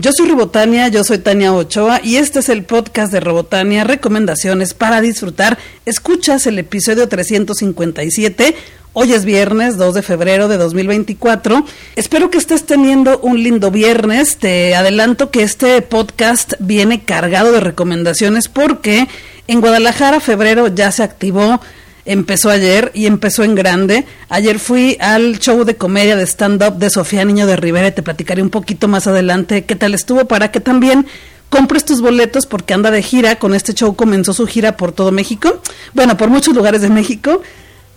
Yo soy Robotania, yo soy Tania Ochoa y este es el podcast de Robotania, recomendaciones para disfrutar. Escuchas el episodio 357. Hoy es viernes 2 de febrero de 2024. Espero que estés teniendo un lindo viernes. Te adelanto que este podcast viene cargado de recomendaciones porque en Guadalajara febrero ya se activó empezó ayer y empezó en grande. Ayer fui al show de comedia de stand-up de Sofía Niño de Rivera y te platicaré un poquito más adelante qué tal estuvo para que también compres tus boletos porque anda de gira. Con este show comenzó su gira por todo México. Bueno, por muchos lugares de México.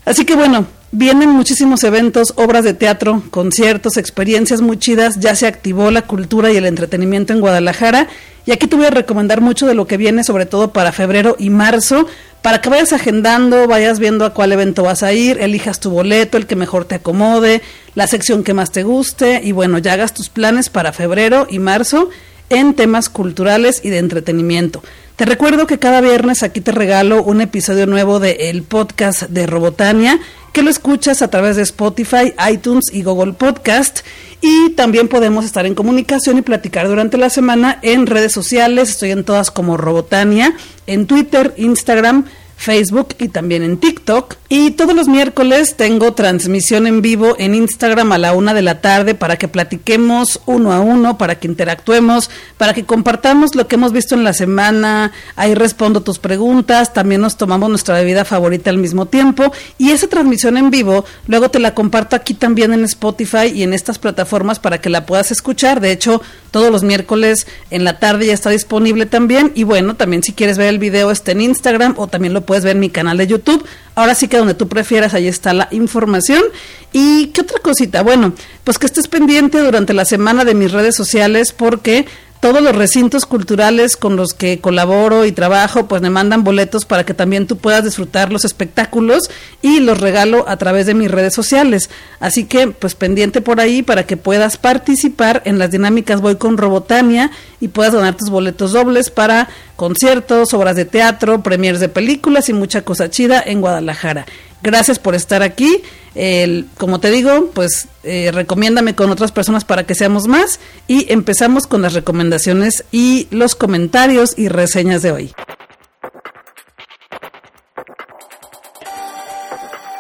Así que bueno, vienen muchísimos eventos, obras de teatro, conciertos, experiencias muy chidas. Ya se activó la cultura y el entretenimiento en Guadalajara. Y aquí te voy a recomendar mucho de lo que viene, sobre todo para febrero y marzo para que vayas agendando, vayas viendo a cuál evento vas a ir, elijas tu boleto, el que mejor te acomode, la sección que más te guste y bueno, ya hagas tus planes para febrero y marzo en temas culturales y de entretenimiento. Te recuerdo que cada viernes aquí te regalo un episodio nuevo del el podcast de Robotania, que lo escuchas a través de Spotify, iTunes y Google Podcast. Y también podemos estar en comunicación y platicar durante la semana en redes sociales. Estoy en todas como Robotania, en Twitter, Instagram, Facebook y también en TikTok. Y todos los miércoles tengo transmisión en vivo en Instagram a la una de la tarde para que platiquemos uno a uno, para que interactuemos, para que compartamos lo que hemos visto en la semana. Ahí respondo tus preguntas, también nos tomamos nuestra bebida favorita al mismo tiempo. Y esa transmisión en vivo luego te la comparto aquí también en Spotify y en estas plataformas para que la puedas escuchar. De hecho, todos los miércoles en la tarde ya está disponible también. Y bueno, también si quieres ver el video está en Instagram o también lo puedes ver mi canal de YouTube. Ahora sí que donde tú prefieras, ahí está la información. ¿Y qué otra cosita? Bueno, pues que estés pendiente durante la semana de mis redes sociales porque todos los recintos culturales con los que colaboro y trabajo, pues me mandan boletos para que también tú puedas disfrutar los espectáculos y los regalo a través de mis redes sociales. Así que, pues pendiente por ahí para que puedas participar en las dinámicas Voy con Robotania y puedas donar tus boletos dobles para conciertos, obras de teatro, premiers de películas y mucha cosa chida en Guadalajara. Gracias por estar aquí. Como te digo, pues eh, recomiéndame con otras personas para que seamos más y empezamos con las recomendaciones y los comentarios y reseñas de hoy.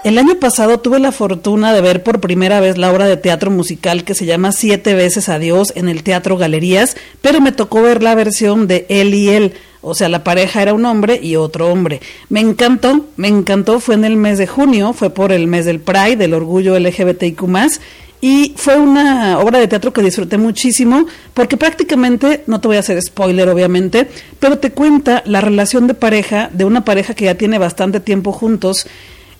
El año pasado tuve la fortuna de ver por primera vez la obra de teatro musical que se llama Siete veces Adiós en el Teatro Galerías, pero me tocó ver la versión de él y él, o sea, la pareja era un hombre y otro hombre. Me encantó, me encantó, fue en el mes de junio, fue por el mes del Pride, del orgullo LGBTIQ+, y fue una obra de teatro que disfruté muchísimo porque prácticamente, no te voy a hacer spoiler obviamente, pero te cuenta la relación de pareja, de una pareja que ya tiene bastante tiempo juntos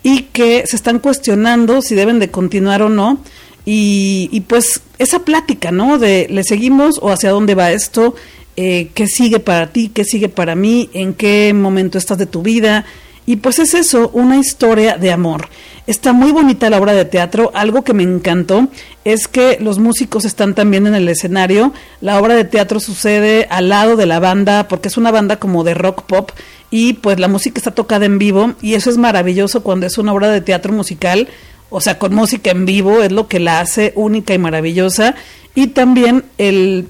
y que se están cuestionando si deben de continuar o no. Y, y pues esa plática, ¿no? De le seguimos o hacia dónde va esto, eh, qué sigue para ti, qué sigue para mí, en qué momento estás de tu vida. Y pues es eso, una historia de amor. Está muy bonita la obra de teatro. Algo que me encantó es que los músicos están también en el escenario. La obra de teatro sucede al lado de la banda, porque es una banda como de rock pop, y pues la música está tocada en vivo, y eso es maravilloso cuando es una obra de teatro musical. O sea, con música en vivo es lo que la hace única y maravillosa. Y también el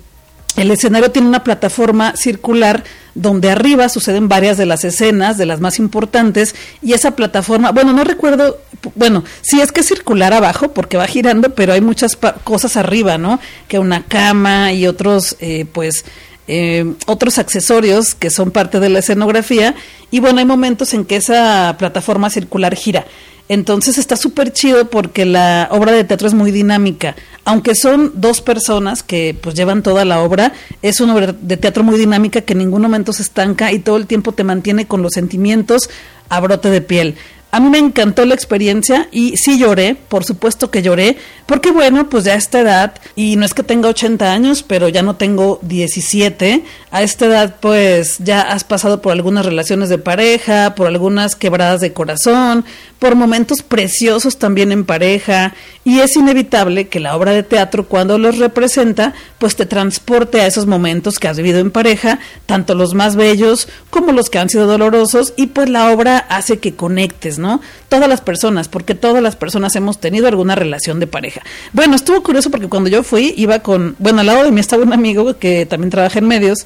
el escenario tiene una plataforma circular donde arriba suceden varias de las escenas, de las más importantes, y esa plataforma, bueno, no recuerdo, bueno, sí es que es circular abajo porque va girando, pero hay muchas cosas arriba, ¿no? Que una cama y otros, eh, pues, eh, otros accesorios que son parte de la escenografía, y bueno, hay momentos en que esa plataforma circular gira. Entonces está súper chido porque la obra de teatro es muy dinámica. Aunque son dos personas que pues llevan toda la obra, es una obra de teatro muy dinámica que en ningún momento se estanca y todo el tiempo te mantiene con los sentimientos a brote de piel. A mí me encantó la experiencia y sí lloré, por supuesto que lloré, porque bueno, pues ya a esta edad, y no es que tenga 80 años, pero ya no tengo 17, a esta edad pues ya has pasado por algunas relaciones de pareja, por algunas quebradas de corazón, por momentos preciosos también en pareja, y es inevitable que la obra de teatro cuando los representa, pues te transporte a esos momentos que has vivido en pareja, tanto los más bellos como los que han sido dolorosos, y pues la obra hace que conectes, ¿no? Todas las personas, porque todas las personas hemos tenido alguna relación de pareja. Bueno, estuvo curioso porque cuando yo fui iba con, bueno, al lado de mí estaba un amigo que también trabaja en medios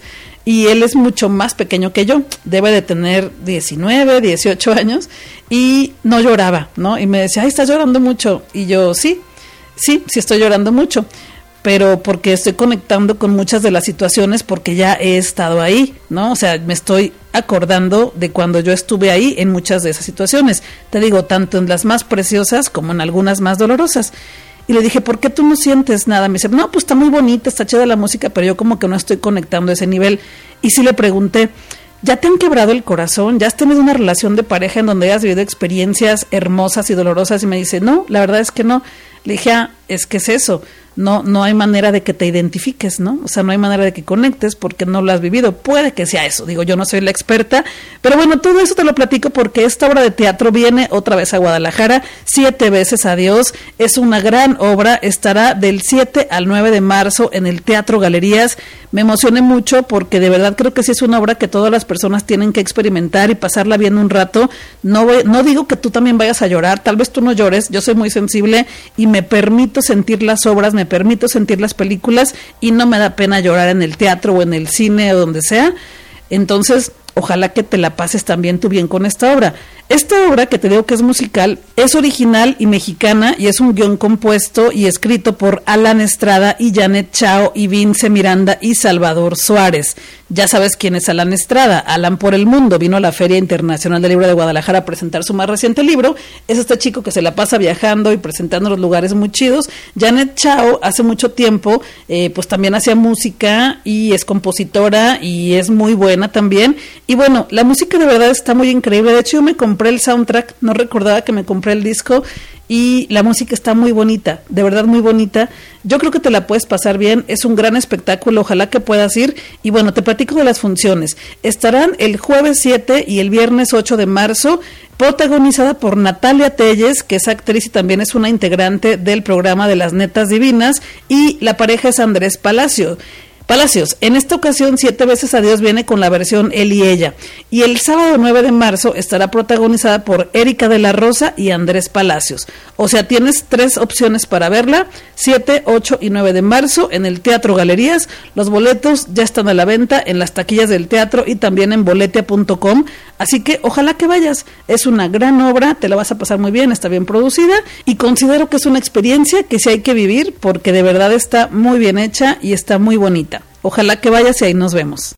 y él es mucho más pequeño que yo, debe de tener 19, 18 años y no lloraba, ¿no? Y me decía, ay, estás llorando mucho. Y yo, sí, sí, sí estoy llorando mucho pero porque estoy conectando con muchas de las situaciones porque ya he estado ahí, ¿no? O sea, me estoy acordando de cuando yo estuve ahí en muchas de esas situaciones. Te digo, tanto en las más preciosas como en algunas más dolorosas. Y le dije, ¿por qué tú no sientes nada? Me dice, no, pues está muy bonita, está chida la música, pero yo como que no estoy conectando a ese nivel. Y sí le pregunté, ¿ya te han quebrado el corazón? ¿Ya has tenido una relación de pareja en donde hayas vivido experiencias hermosas y dolorosas? Y me dice, no, la verdad es que no. Le dije, ah, es que es eso no, no hay manera de que te identifiques, ¿no? O sea, no hay manera de que conectes porque no lo has vivido. Puede que sea eso, digo, yo no soy la experta, pero bueno, todo eso te lo platico porque esta obra de teatro viene otra vez a Guadalajara, siete veces a Dios, es una gran obra, estará del 7 al 9 de marzo en el Teatro Galerías. Me emocioné mucho porque de verdad creo que sí es una obra que todas las personas tienen que experimentar y pasarla bien un rato. No, no digo que tú también vayas a llorar, tal vez tú no llores, yo soy muy sensible y me permito sentir las obras, me permito sentir las películas y no me da pena llorar en el teatro o en el cine o donde sea. Entonces, ojalá que te la pases también tú bien con esta obra. Esta obra que te digo que es musical es original y mexicana y es un guion compuesto y escrito por Alan Estrada y Janet Chao y Vince Miranda y Salvador Suárez. Ya sabes quién es Alan Estrada. Alan por el mundo vino a la Feria Internacional del Libro de Guadalajara a presentar su más reciente libro. Es este chico que se la pasa viajando y presentando los lugares muy chidos. Janet Chao hace mucho tiempo eh, pues también hacía música y es compositora y es muy buena también. Y bueno, la música de verdad está muy increíble. De hecho yo me el soundtrack, no recordaba que me compré el disco y la música está muy bonita, de verdad muy bonita. Yo creo que te la puedes pasar bien, es un gran espectáculo, ojalá que puedas ir. Y bueno, te platico de las funciones. Estarán el jueves 7 y el viernes 8 de marzo, protagonizada por Natalia Telles, que es actriz y también es una integrante del programa de las Netas Divinas, y la pareja es Andrés Palacio. Palacios, en esta ocasión Siete veces a Dios viene con la versión Él y Ella. Y el sábado 9 de marzo estará protagonizada por Erika de la Rosa y Andrés Palacios. O sea, tienes tres opciones para verla, 7, 8 y 9 de marzo en el Teatro Galerías. Los boletos ya están a la venta en las taquillas del teatro y también en boletia.com. Así que ojalá que vayas. Es una gran obra, te la vas a pasar muy bien, está bien producida y considero que es una experiencia que sí hay que vivir porque de verdad está muy bien hecha y está muy bonita. Ojalá que vayas y ahí nos vemos.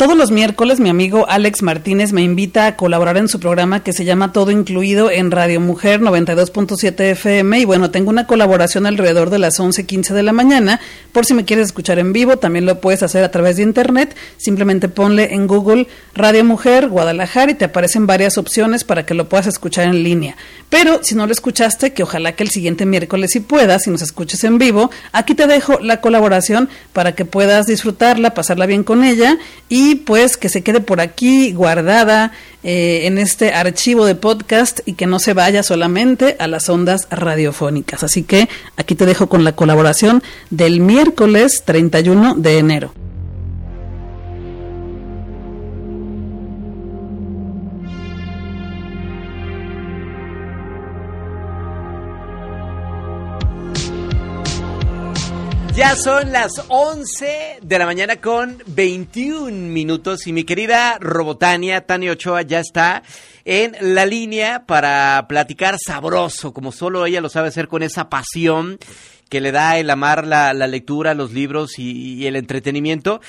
Todos los miércoles mi amigo Alex Martínez me invita a colaborar en su programa que se llama Todo Incluido en Radio Mujer 92.7 FM y bueno, tengo una colaboración alrededor de las 11:15 de la mañana. Por si me quieres escuchar en vivo, también lo puedes hacer a través de internet. Simplemente ponle en Google Radio Mujer Guadalajara y te aparecen varias opciones para que lo puedas escuchar en línea. Pero si no lo escuchaste, que ojalá que el siguiente miércoles sí puedas, si nos escuches en vivo, aquí te dejo la colaboración para que puedas disfrutarla, pasarla bien con ella y pues que se quede por aquí guardada eh, en este archivo de podcast y que no se vaya solamente a las ondas radiofónicas. Así que aquí te dejo con la colaboración del miércoles 31 de enero. Ya son las 11 de la mañana con 21 minutos y mi querida Robotania, Tania Ochoa, ya está en la línea para platicar sabroso, como solo ella lo sabe hacer con esa pasión que le da el amar la, lectura, los libros y el entretenimiento.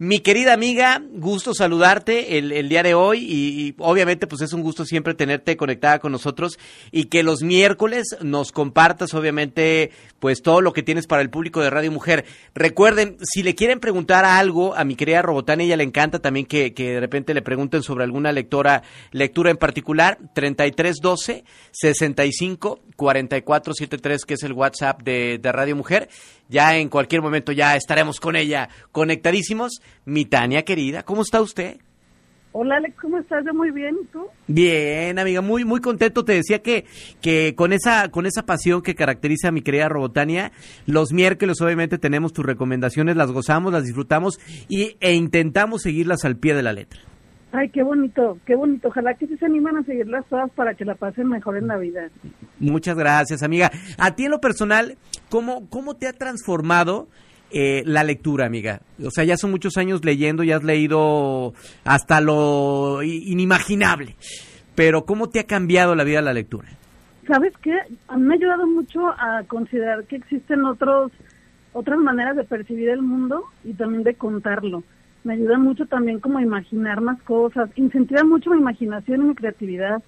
Mi querida amiga, gusto saludarte el, día de hoy y, obviamente pues es un gusto siempre tenerte conectada con nosotros y que los miércoles nos compartas obviamente pues todo lo que tienes para el público de Radio Mujer. Recuerden, si le quieren preguntar algo a mi querida Robotana, ella le encanta también que, de repente le pregunten sobre alguna lectora, lectura en particular, 3312 65 4473 que es el WhatsApp de Radio Mujer ya en cualquier momento ya estaremos con ella conectadísimos. Mi Tania querida, ¿cómo está usted? Hola Alex, ¿cómo estás? Yo muy bien, ¿y tú? Bien, amiga, muy muy contento. Te decía que que con esa con esa pasión que caracteriza a mi querida Robotania, los miércoles obviamente tenemos tus recomendaciones, las gozamos, las disfrutamos y, e intentamos seguirlas al pie de la letra. Ay, qué bonito, qué bonito. Ojalá que se animan a seguirlas todas para que la pasen mejor en la vida. Muchas gracias, amiga. A ti en lo personal, ¿cómo, cómo te ha transformado eh, la lectura, amiga? O sea, ya son muchos años leyendo, ya has leído hasta lo inimaginable. Pero ¿cómo te ha cambiado la vida la lectura? ¿Sabes qué? A me ha ayudado mucho a considerar que existen otros otras maneras de percibir el mundo y también de contarlo me ayuda mucho también como a imaginar más cosas, incentiva mucho mi imaginación y mi creatividad.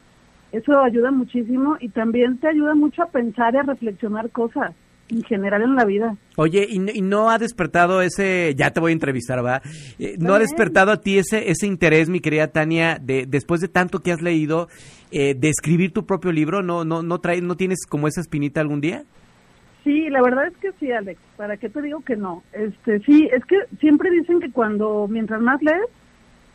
Eso ayuda muchísimo y también te ayuda mucho a pensar y a reflexionar cosas en general en la vida. Oye, ¿y, no ha despertado ese, ya te voy a entrevistar, va? Eh, ¿No ha despertado a ti ese, ese interés, mi querida Tania, de después de tanto que has leído, eh, de escribir tu propio libro? ¿No, no, no, trae, ¿No tienes como esa espinita algún día? Sí, la verdad es que sí, Alex. ¿Para qué te digo que no? Este, sí, es que siempre dicen que cuando mientras más lees,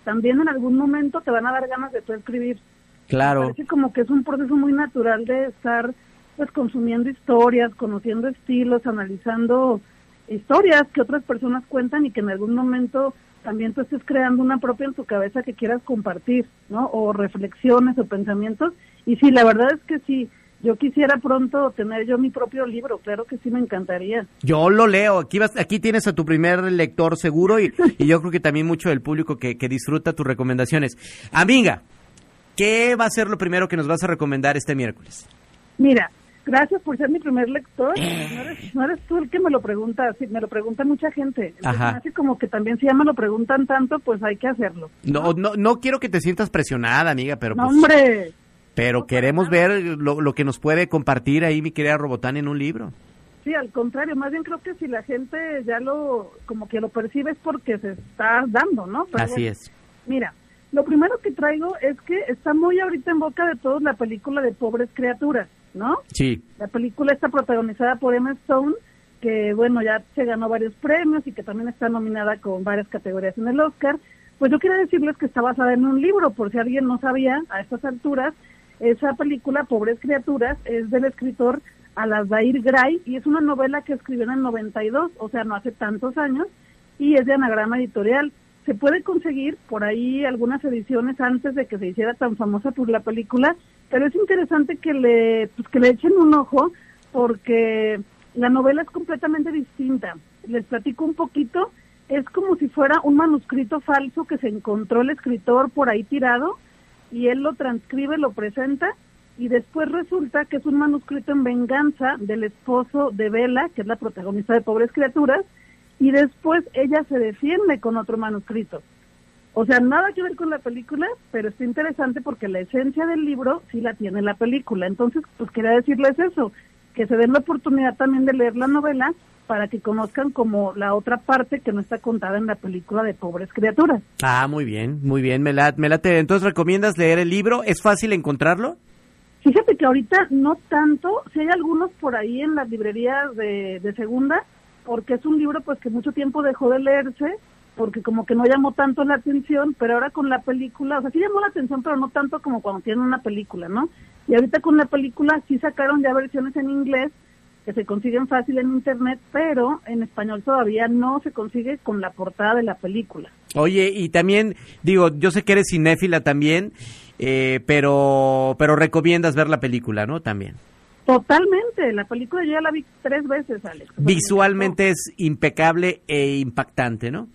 también en algún momento te van a dar ganas de tú escribir. Claro. Parece como que es un proceso muy natural de estar pues consumiendo historias, conociendo estilos, analizando historias que otras personas cuentan y que en algún momento también tú estés creando una propia en tu cabeza que quieras compartir, ¿no? O reflexiones o pensamientos. Y sí, la verdad es que sí, yo quisiera pronto tener yo mi propio libro, claro que sí me encantaría. Yo lo leo, aquí vas, aquí tienes a tu primer lector seguro y, yo creo que también mucho del público que, disfruta tus recomendaciones. Amiga, ¿qué va a ser lo primero que nos vas a recomendar este miércoles? Mira, gracias por ser mi primer lector. No eres, tú el que me lo pregunta, sí, me lo pregunta mucha gente. Ajá. Así como que también si ya me lo preguntan tanto, pues hay que hacerlo. No, no, no quiero que te sientas presionada, amiga, pero no, pues hombre. Pero queremos ver lo, que nos puede compartir ahí mi querida Robotán en un libro. Sí, al contrario, más bien creo que si la gente ya lo, como que lo percibe es porque se está dando, ¿no? Así es. Mira, lo primero que traigo es que está muy ahorita en boca de todos la película de Pobres Criaturas, ¿no? Sí. La película está protagonizada por Emma Stone, que bueno, ya se ganó varios premios y que también está nominada con varias categorías en el Oscar. Pues yo quiero decirles que está basada en un libro, por si alguien no sabía a estas alturas, esa película, Pobres Criaturas, es del escritor Alasdair Gray y es una novela que escribió en el 92, o sea, no hace tantos años, y es de anagrama editorial. Se puede conseguir por ahí algunas ediciones antes de que se hiciera tan famosa por la película, pero es interesante que le, pues, que le echen un ojo porque la novela es completamente distinta. Les platico un poquito, es como si fuera un manuscrito falso que se encontró el escritor por ahí tirado y él lo transcribe, lo presenta y después resulta que es un manuscrito en venganza del esposo de Bella, que es la protagonista de Pobres Criaturas, y después ella se defiende con otro manuscrito. O sea, nada que ver con la película, pero está interesante porque la esencia del libro sí la tiene la película. Entonces, pues quería decirles eso, que se den la oportunidad también de leer la novela para que conozcan como la otra parte que no está contada en la película de Pobres Criaturas. Ah, muy bien, muy bien, Melate. Melate, entonces recomiendas leer el libro, ¿es fácil encontrarlo? Fíjate que ahorita no tanto, si hay algunos por ahí en las librerías de, de segunda, porque es un libro pues que mucho tiempo dejó de leerse, porque como que no llamó tanto la atención, pero ahora con la película, o sea, sí llamó la atención, pero no tanto como cuando tienen una película, ¿no? Y ahorita con la película sí sacaron ya versiones en inglés que se consiguen fácil en internet, pero en español todavía no se consigue con la portada de la película. Oye, y también, digo, yo sé que eres cinéfila también, eh, pero, pero recomiendas ver la película, ¿no? También. Totalmente, la película yo ya la vi tres veces, Alex. Visualmente es impecable e impactante, ¿no?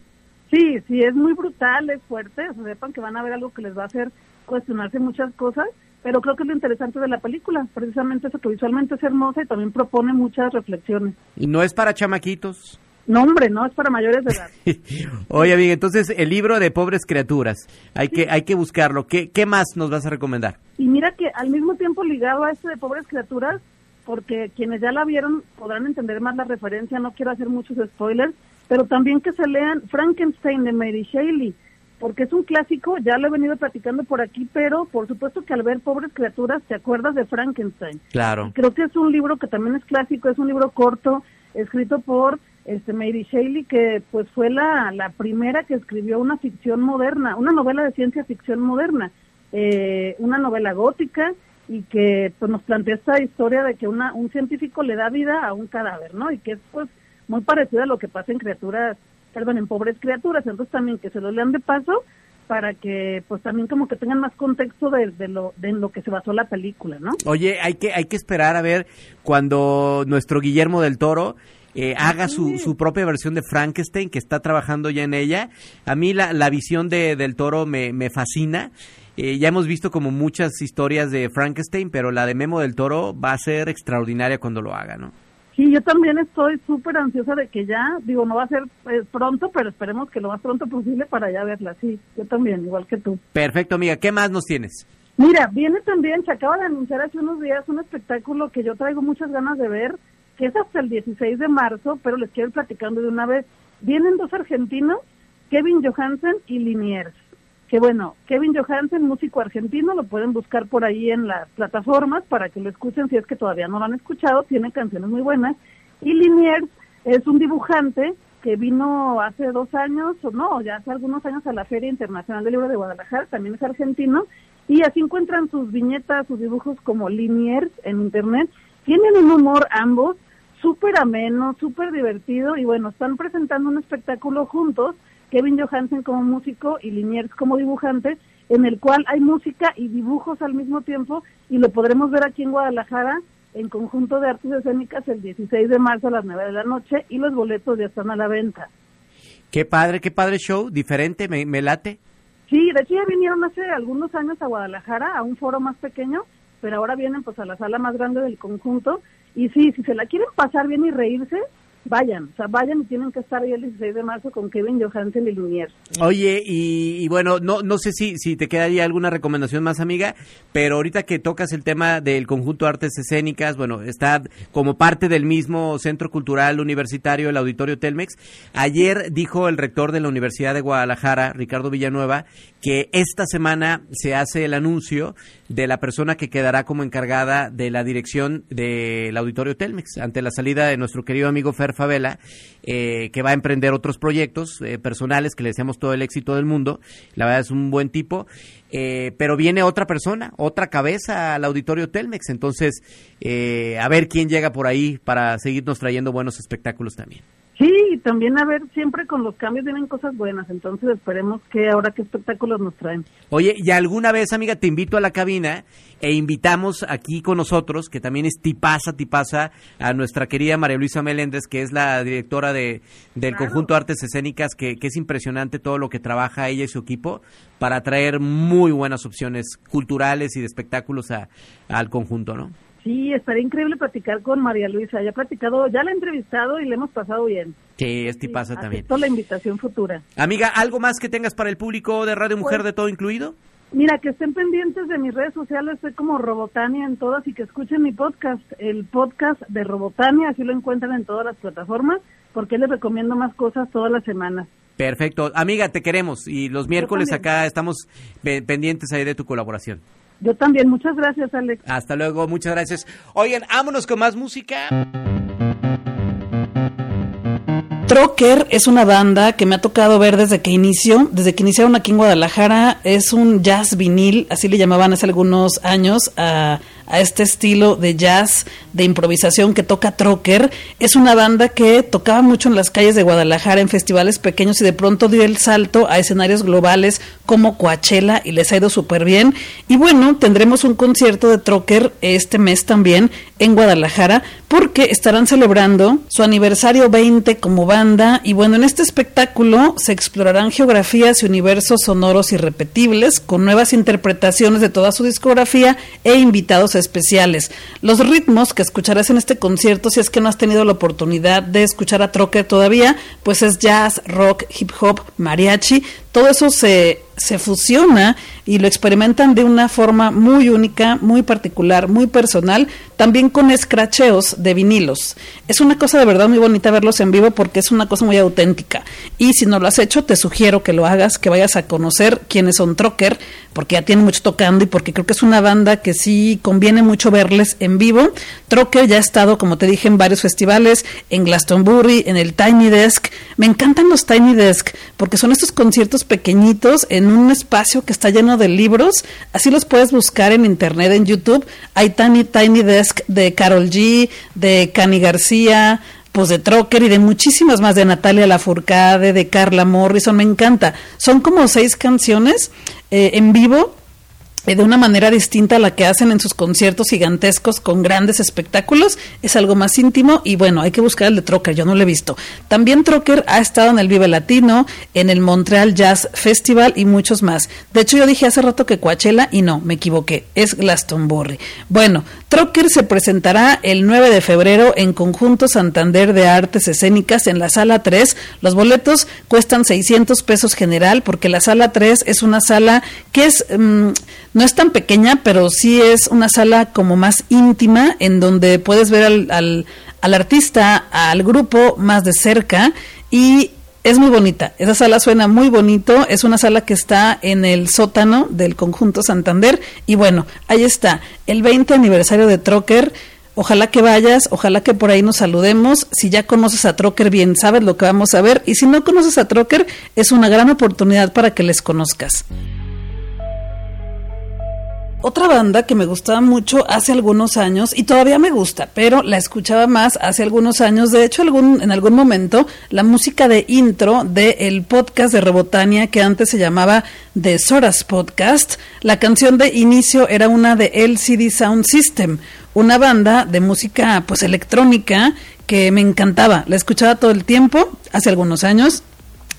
Sí, sí, es muy brutal, es fuerte, o sea, sepan que van a ver algo que les va a hacer cuestionarse muchas cosas, pero creo que es lo interesante de la película, precisamente eso que visualmente es hermosa y también propone muchas reflexiones. ¿Y no es para chamaquitos? No, hombre, no, es para mayores de edad. Oye, bien, entonces el libro de Pobres Criaturas, hay que hay que buscarlo. ¿Qué, ¿Qué más nos vas a recomendar? Y mira que al mismo tiempo ligado a este de Pobres Criaturas, porque quienes ya la vieron podrán entender más la referencia, no quiero hacer muchos spoilers, pero también que se lean Frankenstein de Mary Shelley porque es un clásico, ya lo he venido platicando por aquí, pero por supuesto que al ver Pobres Criaturas te acuerdas de Frankenstein. Claro. creo que es un libro que también es clásico, es un libro corto, escrito por este Mary Shelley, que pues fue la, la primera que escribió una ficción moderna, una novela de ciencia ficción moderna, eh, una novela gótica y que pues nos plantea esta historia de que una, un científico le da vida a un cadáver, ¿no? Y que es pues muy parecido a lo que pasa en criaturas perdón, en pobres criaturas, entonces también que se lo lean de paso, para que pues también como que tengan más contexto de, lo de lo que se basó la película, ¿no? Oye, hay que hay que esperar a ver cuando nuestro Guillermo del Toro eh, haga su, su, propia versión de Frankenstein, que está trabajando ya en ella. A mí la, la visión de, del toro me, me fascina. Eh, ya hemos visto como muchas historias de Frankenstein, pero la de Memo del Toro va a ser extraordinaria cuando lo haga, ¿no? Sí, yo también estoy súper ansiosa de que ya, digo, no va a ser eh, pronto, pero esperemos que lo más pronto posible para ya verla. Sí, yo también, igual que tú. Perfecto, amiga. ¿Qué más nos tienes? Mira, viene también, se acaba de anunciar hace unos días un espectáculo que yo traigo muchas ganas de ver, que es hasta el 16 de marzo, pero les quiero ir platicando de una vez. Vienen dos argentinos, Kevin Johansen y Liniers que bueno, Kevin Johansen, músico argentino, lo pueden buscar por ahí en las plataformas para que lo escuchen si es que todavía no lo han escuchado, tiene canciones muy buenas. Y Liniers es un dibujante que vino hace dos años, o no, ya hace algunos años a la Feria Internacional del Libro de Guadalajara, también es argentino, y así encuentran sus viñetas, sus dibujos como Liniers en internet. Tienen un humor ambos, súper ameno, súper divertido, y bueno, están presentando un espectáculo juntos Kevin Johansen como músico y Liniers como dibujante, en el cual hay música y dibujos al mismo tiempo y lo podremos ver aquí en Guadalajara en conjunto de artes escénicas el 16 de marzo a las 9 de la noche y los boletos ya están a la venta. Qué padre, qué padre show, diferente, me, me late. Sí, de hecho ya vinieron hace algunos años a Guadalajara, a un foro más pequeño, pero ahora vienen pues a la sala más grande del conjunto y sí, si se la quieren pasar bien y reírse, vayan, o sea, vayan y tienen que estar ahí el 16 de marzo con Kevin Johansen y Lumière. Oye, y, bueno, no no sé si, si te quedaría alguna recomendación más, amiga, pero ahorita que tocas el tema del conjunto de artes escénicas, bueno, está como parte del mismo Centro Cultural Universitario, el Auditorio Telmex. Ayer dijo el rector de la Universidad de Guadalajara, Ricardo Villanueva, que esta semana se hace el anuncio de la persona que quedará como encargada de la dirección del Auditorio Telmex ante la salida de nuestro querido amigo Fer Favela, eh, que va a emprender otros proyectos eh, personales que le deseamos todo el éxito del mundo. La verdad es un buen tipo. Eh, pero viene otra persona, otra cabeza al auditorio Telmex. Entonces, a ver quién llega por ahí para seguirnos trayendo buenos espectáculos también. Sí, y también a ver, siempre con los cambios vienen cosas buenas, entonces esperemos que ahora qué espectáculos nos traen. Oye, y alguna vez, amiga, te invito a la cabina e invitamos aquí con nosotros, que también es tipaza, tipaza, a nuestra querida María Luisa Meléndez, que es la directora de, del conjunto Artes Escénicas, que, que es impresionante todo lo que trabaja ella y su equipo para traer muy buenas opciones culturales y de espectáculos a, al conjunto, ¿no? Sí, estaría increíble platicar con María Luisa. Ya ha platicado, ya la he entrevistado y le hemos pasado bien. Sí, este pasa también. la invitación futura. Amiga, ¿algo más que tengas para el público de Radio Mujer pues, de todo incluido? Mira, que estén pendientes de mis redes sociales, estoy como Robotania en todas y que escuchen mi podcast, el podcast de Robotania, así lo encuentran en todas las plataformas, porque les recomiendo más cosas todas las semanas. Perfecto. Amiga, te queremos y los miércoles acá estamos pendientes ahí de tu colaboración. Yo también, muchas gracias, Alex. Hasta luego, muchas gracias. Oigan, vámonos con más música. Trocker es una banda que me ha tocado ver desde que inició, desde que iniciaron aquí en Guadalajara. Es un jazz vinil, así le llamaban hace algunos años a a este estilo de jazz, de improvisación que toca Trocker. Es una banda que tocaba mucho en las calles de Guadalajara, en festivales pequeños y de pronto dio el salto a escenarios globales como Coachella y les ha ido súper bien. Y bueno, tendremos un concierto de Trocker este mes también en Guadalajara porque estarán celebrando su aniversario 20 como banda y bueno, en este espectáculo se explorarán geografías y universos sonoros irrepetibles con nuevas interpretaciones de toda su discografía e invitados especiales. Los ritmos que escucharás en este concierto, si es que no has tenido la oportunidad de escuchar a Trocker todavía, pues es jazz, rock, hip hop, mariachi, todo eso se, se fusiona y lo experimentan de una forma muy única, muy particular, muy personal, también con escracheos de vinilos. Es una cosa de verdad muy bonita verlos en vivo porque es una cosa muy auténtica. Y si no lo has hecho, te sugiero que lo hagas, que vayas a conocer quiénes son Trocker, porque ya tienen mucho tocando y porque creo que es una banda que sí conviene mucho verles en vivo. Trocker ya ha estado, como te dije, en varios festivales, en Glastonbury, en el Tiny Desk. Me encantan los Tiny Desk porque son estos conciertos pequeñitos en un espacio que está lleno de libros. Así los puedes buscar en internet, en YouTube. Hay Tiny Tiny Desk de Carol G, de Cani García, pues de Trocker y de muchísimas más, de Natalia Lafourcade, de Carla Morrison, me encanta. Son como seis canciones eh, en vivo de una manera distinta a la que hacen en sus conciertos gigantescos con grandes espectáculos, es algo más íntimo y bueno, hay que buscar el de Trocker, yo no lo he visto. También Trocker ha estado en el Vive Latino, en el Montreal Jazz Festival y muchos más. De hecho, yo dije hace rato que Coachella y no, me equivoqué, es Glastonbury. Bueno, Trocker se presentará el 9 de febrero en Conjunto Santander de Artes Escénicas en la Sala 3. Los boletos cuestan 600 pesos general porque la Sala 3 es una sala que es... Mm, no es tan pequeña, pero sí es una sala como más íntima en donde puedes ver al, al, al artista, al grupo más de cerca y es muy bonita. Esa sala suena muy bonito. Es una sala que está en el sótano del conjunto Santander. Y bueno, ahí está, el 20 aniversario de Trocker. Ojalá que vayas, ojalá que por ahí nos saludemos. Si ya conoces a Trocker, bien sabes lo que vamos a ver. Y si no conoces a Trocker, es una gran oportunidad para que les conozcas. Otra banda que me gustaba mucho hace algunos años y todavía me gusta, pero la escuchaba más hace algunos años. De hecho, algún, en algún momento, la música de intro del podcast de Rebotania que antes se llamaba The Soras Podcast, la canción de inicio era una de LCD Sound System, una banda de música pues electrónica que me encantaba. La escuchaba todo el tiempo, hace algunos años.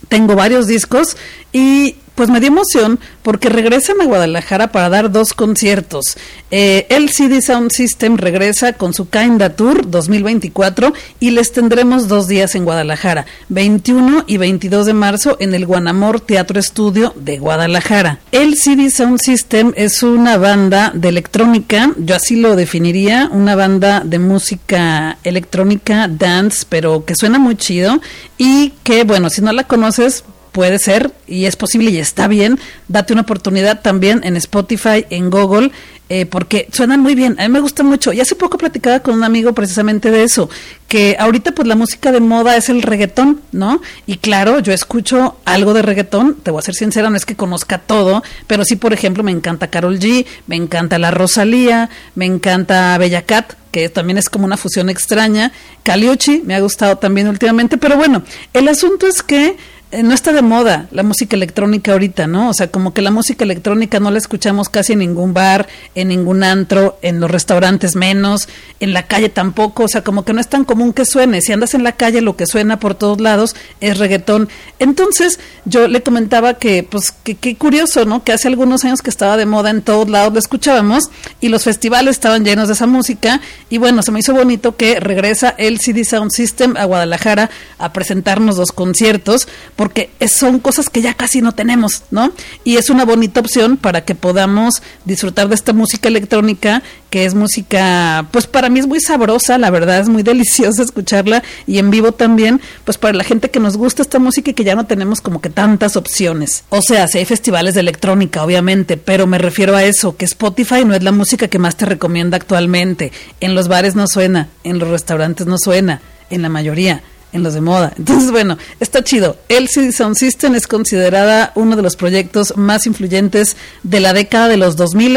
Tengo varios discos y pues me dio emoción porque regresan a Guadalajara para dar dos conciertos. Eh, el CD Sound System regresa con su Kinda Tour 2024 y les tendremos dos días en Guadalajara, 21 y 22 de marzo en el Guanamor Teatro Estudio de Guadalajara. El CD Sound System es una banda de electrónica, yo así lo definiría, una banda de música electrónica, dance, pero que suena muy chido y que, bueno, si no la conoces, puede ser y es posible y está bien, date una oportunidad también en Spotify, en Google, eh, porque suenan muy bien, a mí me gusta mucho. Y hace poco platicaba con un amigo precisamente de eso, que ahorita pues la música de moda es el reggaetón, ¿no? Y claro, yo escucho algo de reggaetón, te voy a ser sincera, no es que conozca todo, pero sí, por ejemplo, me encanta Carol G, me encanta la Rosalía, me encanta Bella Cat, que también es como una fusión extraña, Caliucci, me ha gustado también últimamente, pero bueno, el asunto es que no está de moda la música electrónica ahorita, ¿no? O sea, como que la música electrónica no la escuchamos casi en ningún bar, en ningún antro, en los restaurantes menos, en la calle tampoco, o sea, como que no es tan común que suene. Si andas en la calle, lo que suena por todos lados es reggaetón. Entonces, yo le comentaba que, pues, que qué curioso, ¿no? Que hace algunos años que estaba de moda en todos lados, lo escuchábamos y los festivales estaban llenos de esa música y bueno, se me hizo bonito que regresa el CD Sound System a Guadalajara a presentarnos dos conciertos porque son cosas que ya casi no tenemos, ¿no? Y es una bonita opción para que podamos disfrutar de esta música electrónica, que es música, pues para mí es muy sabrosa, la verdad es muy deliciosa escucharla y en vivo también, pues para la gente que nos gusta esta música y que ya no tenemos como que tantas opciones. O sea, si hay festivales de electrónica, obviamente, pero me refiero a eso, que Spotify no es la música que más te recomienda actualmente. En los bares no suena, en los restaurantes no suena, en la mayoría en los de moda. Entonces, bueno, está chido. LCD Sound System es considerada uno de los proyectos más influyentes de la década de los 2000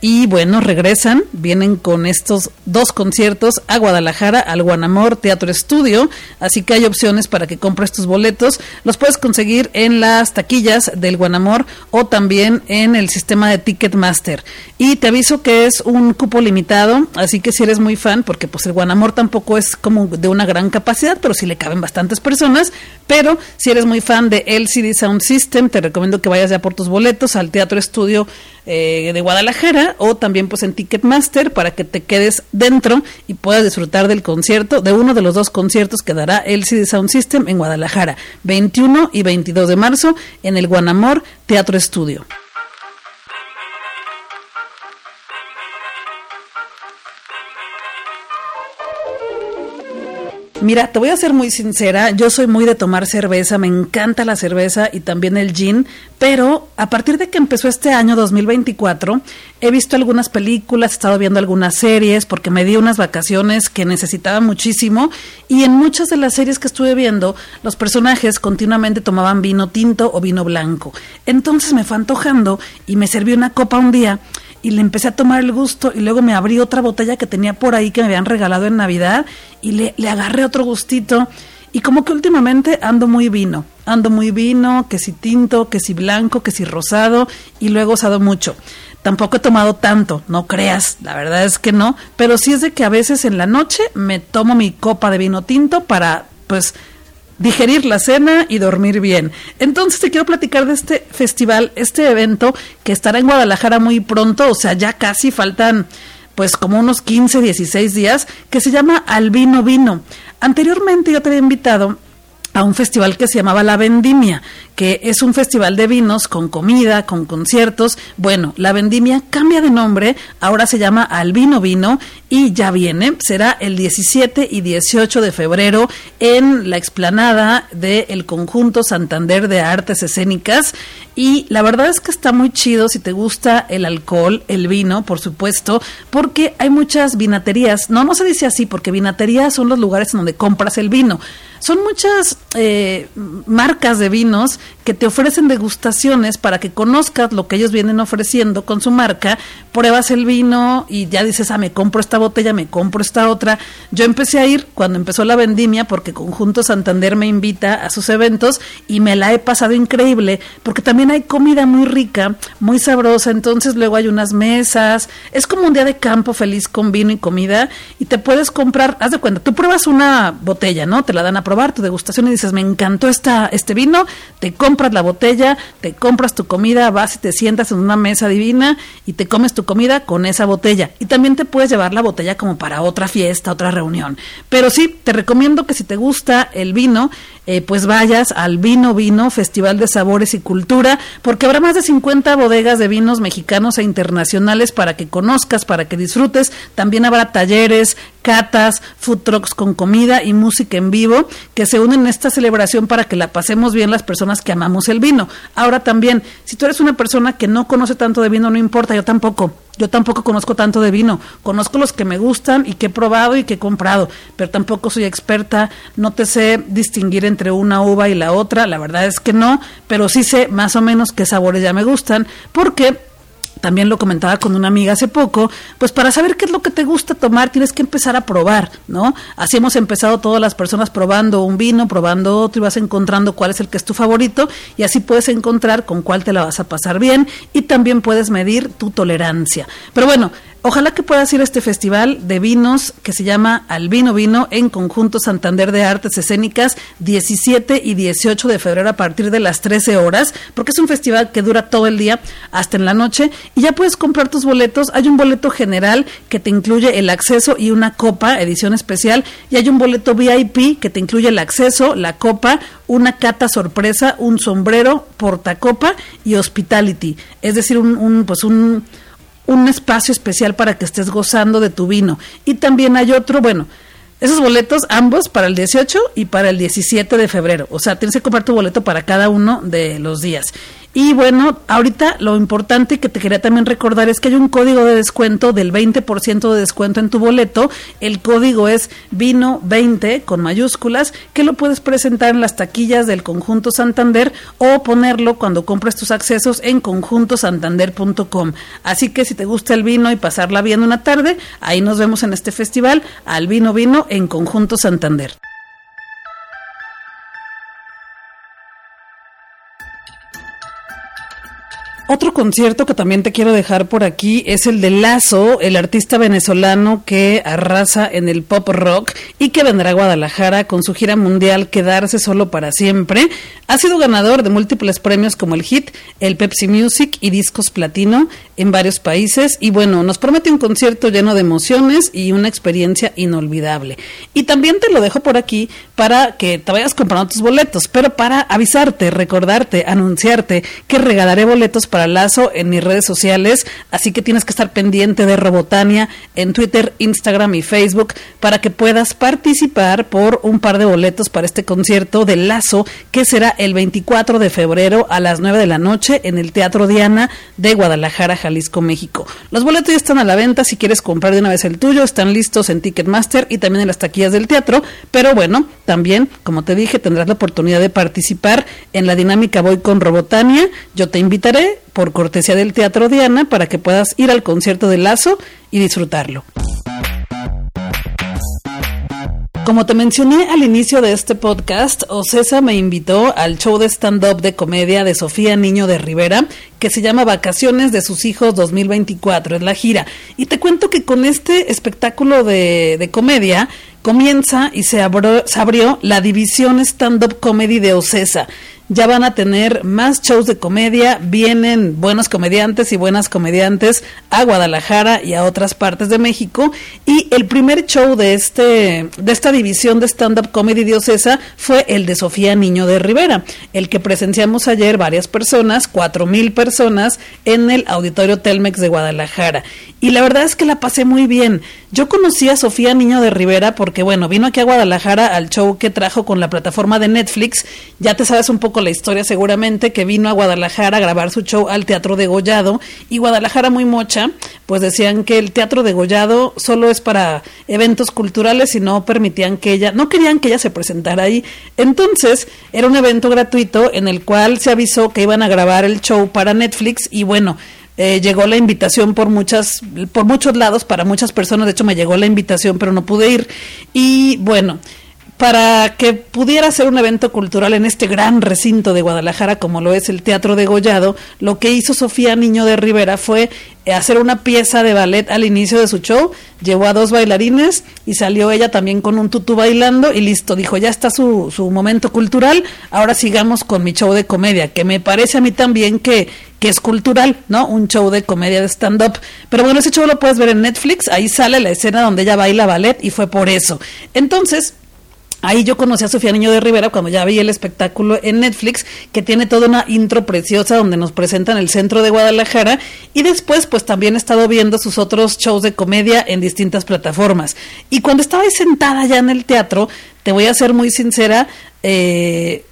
y bueno, regresan, vienen con estos dos conciertos a Guadalajara, al Guanamor Teatro Estudio, así que hay opciones para que compres tus boletos. Los puedes conseguir en las taquillas del Guanamor o también en el sistema de Ticketmaster. Y te aviso que es un cupo limitado, así que si eres muy fan, porque pues el Guanamor tampoco es como de una gran capacidad, pero sí le caben bastantes personas, pero si eres muy fan de LCD Sound System, te recomiendo que vayas ya por tus boletos al Teatro Estudio eh, de Guadalajara o también pues en Ticketmaster para que te quedes dentro y puedas disfrutar del concierto, de uno de los dos conciertos que dará el CD Sound System en Guadalajara, 21 y 22 de marzo en el Guanamor Teatro Estudio. Mira, te voy a ser muy sincera, yo soy muy de tomar cerveza, me encanta la cerveza y también el gin, pero a partir de que empezó este año 2024, he visto algunas películas, he estado viendo algunas series, porque me di unas vacaciones que necesitaba muchísimo, y en muchas de las series que estuve viendo, los personajes continuamente tomaban vino tinto o vino blanco. Entonces me fue antojando y me serví una copa un día y le empecé a tomar el gusto y luego me abrí otra botella que tenía por ahí que me habían regalado en Navidad y le, le agarré otro gustito. Y como que últimamente ando muy vino, ando muy vino, que si tinto, que si blanco, que si rosado, y luego he usado mucho. Tampoco he tomado tanto, no creas, la verdad es que no, pero sí es de que a veces en la noche me tomo mi copa de vino tinto para, pues, digerir la cena y dormir bien. Entonces te quiero platicar de este festival, este evento que estará en Guadalajara muy pronto, o sea, ya casi faltan pues como unos 15, 16 días, que se llama Albino Vino. Anteriormente yo te había invitado a un festival que se llamaba La Vendimia, que es un festival de vinos con comida, con conciertos. Bueno, La Vendimia cambia de nombre, ahora se llama Albino Vino y ya viene, será el 17 y 18 de febrero en la explanada del conjunto Santander de Artes Escénicas y la verdad es que está muy chido si te gusta el alcohol, el vino, por supuesto, porque hay muchas vinaterías, no, no se dice así, porque vinaterías son los lugares en donde compras el vino. Son muchas eh, marcas de vinos que te ofrecen degustaciones para que conozcas lo que ellos vienen ofreciendo con su marca, pruebas el vino y ya dices, ah, me compro esta botella, me compro esta otra. Yo empecé a ir cuando empezó la vendimia porque Conjunto Santander me invita a sus eventos y me la he pasado increíble porque también hay comida muy rica, muy sabrosa, entonces luego hay unas mesas, es como un día de campo feliz con vino y comida y te puedes comprar, haz de cuenta, tú pruebas una botella, ¿no? Te la dan a probar tu degustación y dices, me encantó esta, este vino, te compras la botella, te compras tu comida, vas y te sientas en una mesa divina y te comes tu comida con esa botella. Y también te puedes llevar la botella como para otra fiesta, otra reunión. Pero sí, te recomiendo que si te gusta el vino, eh, pues vayas al Vino Vino, Festival de Sabores y Cultura, porque habrá más de 50 bodegas de vinos mexicanos e internacionales para que conozcas, para que disfrutes. También habrá talleres, catas, food trucks con comida y música en vivo que se unen en esta celebración para que la pasemos bien las personas que amamos el vino. Ahora también, si tú eres una persona que no conoce tanto de vino, no importa, yo tampoco. Yo tampoco conozco tanto de vino. Conozco los que me gustan y que he probado y que he comprado, pero tampoco soy experta. No te sé distinguir entre una uva y la otra. La verdad es que no, pero sí sé más o menos qué sabores ya me gustan, porque también lo comentaba con una amiga hace poco, pues para saber qué es lo que te gusta tomar tienes que empezar a probar, ¿no? Así hemos empezado todas las personas probando un vino, probando otro y vas encontrando cuál es el que es tu favorito y así puedes encontrar con cuál te la vas a pasar bien y también puedes medir tu tolerancia. Pero bueno, Ojalá que puedas ir a este festival de vinos que se llama Albino Vino en Conjunto Santander de Artes Escénicas 17 y 18 de febrero a partir de las 13 horas, porque es un festival que dura todo el día hasta en la noche y ya puedes comprar tus boletos. Hay un boleto general que te incluye el acceso y una copa, edición especial, y hay un boleto VIP que te incluye el acceso, la copa, una cata sorpresa, un sombrero, portacopa y hospitality, es decir, un, un pues un un espacio especial para que estés gozando de tu vino. Y también hay otro, bueno, esos boletos ambos para el 18 y para el 17 de febrero. O sea, tienes que comprar tu boleto para cada uno de los días. Y bueno, ahorita lo importante que te quería también recordar es que hay un código de descuento del 20% de descuento en tu boleto. El código es vino20 con mayúsculas, que lo puedes presentar en las taquillas del Conjunto Santander o ponerlo cuando compres tus accesos en conjuntosantander.com. Así que si te gusta el vino y pasarla bien una tarde, ahí nos vemos en este festival, al vino vino en Conjunto Santander. Otro concierto que también te quiero dejar por aquí es el de Lazo, el artista venezolano que arrasa en el pop rock y que vendrá a Guadalajara con su gira mundial Quedarse solo para siempre. Ha sido ganador de múltiples premios como el Hit, el Pepsi Music y Discos Platino en varios países y bueno, nos promete un concierto lleno de emociones y una experiencia inolvidable. Y también te lo dejo por aquí para que te vayas comprando tus boletos, pero para avisarte, recordarte, anunciarte que regalaré boletos para Lazo en mis redes sociales, así que tienes que estar pendiente de Robotania en Twitter, Instagram y Facebook para que puedas participar por un par de boletos para este concierto de Lazo que será el 24 de febrero a las 9 de la noche en el Teatro Diana de Guadalajara, Jalisco, México. Los boletos ya están a la venta, si quieres comprar de una vez el tuyo, están listos en Ticketmaster y también en las taquillas del teatro, pero bueno, también, como te dije, tendrás la oportunidad de participar en la dinámica Voy con Robotania. Yo te invitaré por cortesía del Teatro Diana para que puedas ir al concierto de Lazo y disfrutarlo. Como te mencioné al inicio de este podcast, Ocesa me invitó al show de stand-up de comedia de Sofía Niño de Rivera, que se llama Vacaciones de sus hijos 2024, es la gira. Y te cuento que con este espectáculo de, comedia comienza y se se abrió la división stand-up comedy de Ocesa ya van a tener más shows de comedia, vienen buenos comediantes y buenas comediantes a Guadalajara y a otras partes de México. Y el primer show de este de esta división de stand up comedy diocesa fue el de Sofía Niño de Rivera, el que presenciamos ayer varias personas, cuatro mil personas en el Auditorio Telmex de Guadalajara. Y la verdad es que la pasé muy bien. Yo conocí a Sofía Niño de Rivera porque bueno, vino aquí a Guadalajara al show que trajo con la plataforma de Netflix, ya te sabes un poco la historia seguramente, que vino a Guadalajara a grabar su show al Teatro de Gollado. Y Guadalajara muy mocha, pues decían que el Teatro de Gollado solo es para eventos culturales y no permitían que ella, no querían que ella se presentara ahí. Entonces, era un evento gratuito en el cual se avisó que iban a grabar el show para Netflix y bueno, eh, llegó la invitación por muchas por muchos lados para muchas personas. De hecho me llegó la invitación pero no pude ir. Y bueno para que pudiera ser un evento cultural en este gran recinto de Guadalajara como lo es el Teatro de Gollado, lo que hizo Sofía Niño de Rivera fue eh, hacer una pieza de ballet al inicio de su show, llevó a dos bailarines y salió ella también con un tutú bailando y listo, dijo, ya está su, su momento cultural, ahora sigamos con mi show de comedia, que me parece a mí también que, que es cultural, ¿no? Un show de comedia de stand-up. Pero bueno, ese show lo puedes ver en Netflix, ahí sale la escena donde ella baila ballet y fue por eso. Entonces, Ahí yo conocí a Sofía Niño de Rivera cuando ya vi el espectáculo en Netflix, que tiene toda una intro preciosa donde nos presentan el centro de Guadalajara. Y después, pues también he estado viendo sus otros shows de comedia en distintas plataformas. Y cuando estaba ahí sentada ya en el teatro, te voy a ser muy sincera, eh,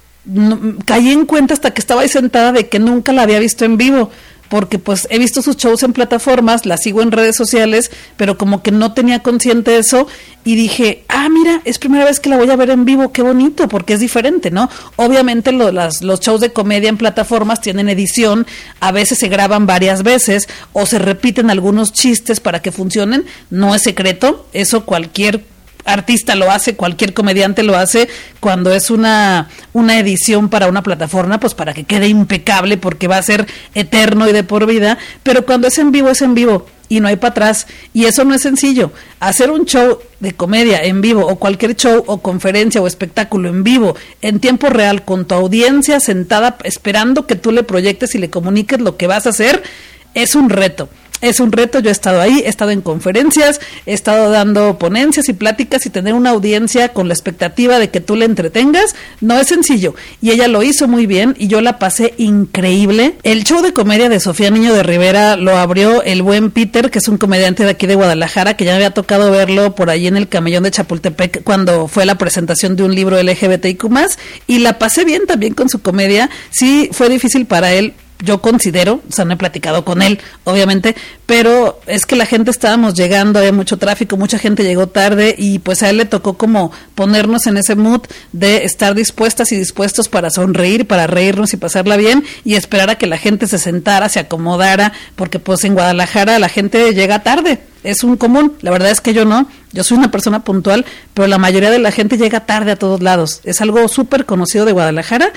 caí en cuenta hasta que estaba ahí sentada de que nunca la había visto en vivo porque pues he visto sus shows en plataformas, la sigo en redes sociales, pero como que no tenía consciente eso y dije, ah, mira, es primera vez que la voy a ver en vivo, qué bonito, porque es diferente, ¿no? Obviamente las, los shows de comedia en plataformas tienen edición, a veces se graban varias veces o se repiten algunos chistes para que funcionen, no es secreto, eso cualquier artista lo hace, cualquier comediante lo hace cuando es una, una edición para una plataforma, pues para que quede impecable porque va a ser eterno y de por vida, pero cuando es en vivo es en vivo y no hay para atrás. Y eso no es sencillo. Hacer un show de comedia en vivo o cualquier show o conferencia o espectáculo en vivo en tiempo real con tu audiencia sentada esperando que tú le proyectes y le comuniques lo que vas a hacer es un reto es un reto, yo he estado ahí, he estado en conferencias, he estado dando ponencias y pláticas y tener una audiencia con la expectativa de que tú le entretengas, no es sencillo. Y ella lo hizo muy bien y yo la pasé increíble. El show de comedia de Sofía Niño de Rivera lo abrió el buen Peter, que es un comediante de aquí de Guadalajara, que ya me había tocado verlo por ahí en el camellón de Chapultepec cuando fue la presentación de un libro LGBTIQ+, y la pasé bien también con su comedia. Sí, fue difícil para él yo considero, o sea, no he platicado con él, obviamente, pero es que la gente estábamos llegando, había mucho tráfico, mucha gente llegó tarde y pues a él le tocó como ponernos en ese mood de estar dispuestas y dispuestos para sonreír, para reírnos y pasarla bien y esperar a que la gente se sentara, se acomodara, porque pues en Guadalajara la gente llega tarde es un común. La verdad es que yo no. Yo soy una persona puntual, pero la mayoría de la gente llega tarde a todos lados. Es algo súper conocido de Guadalajara.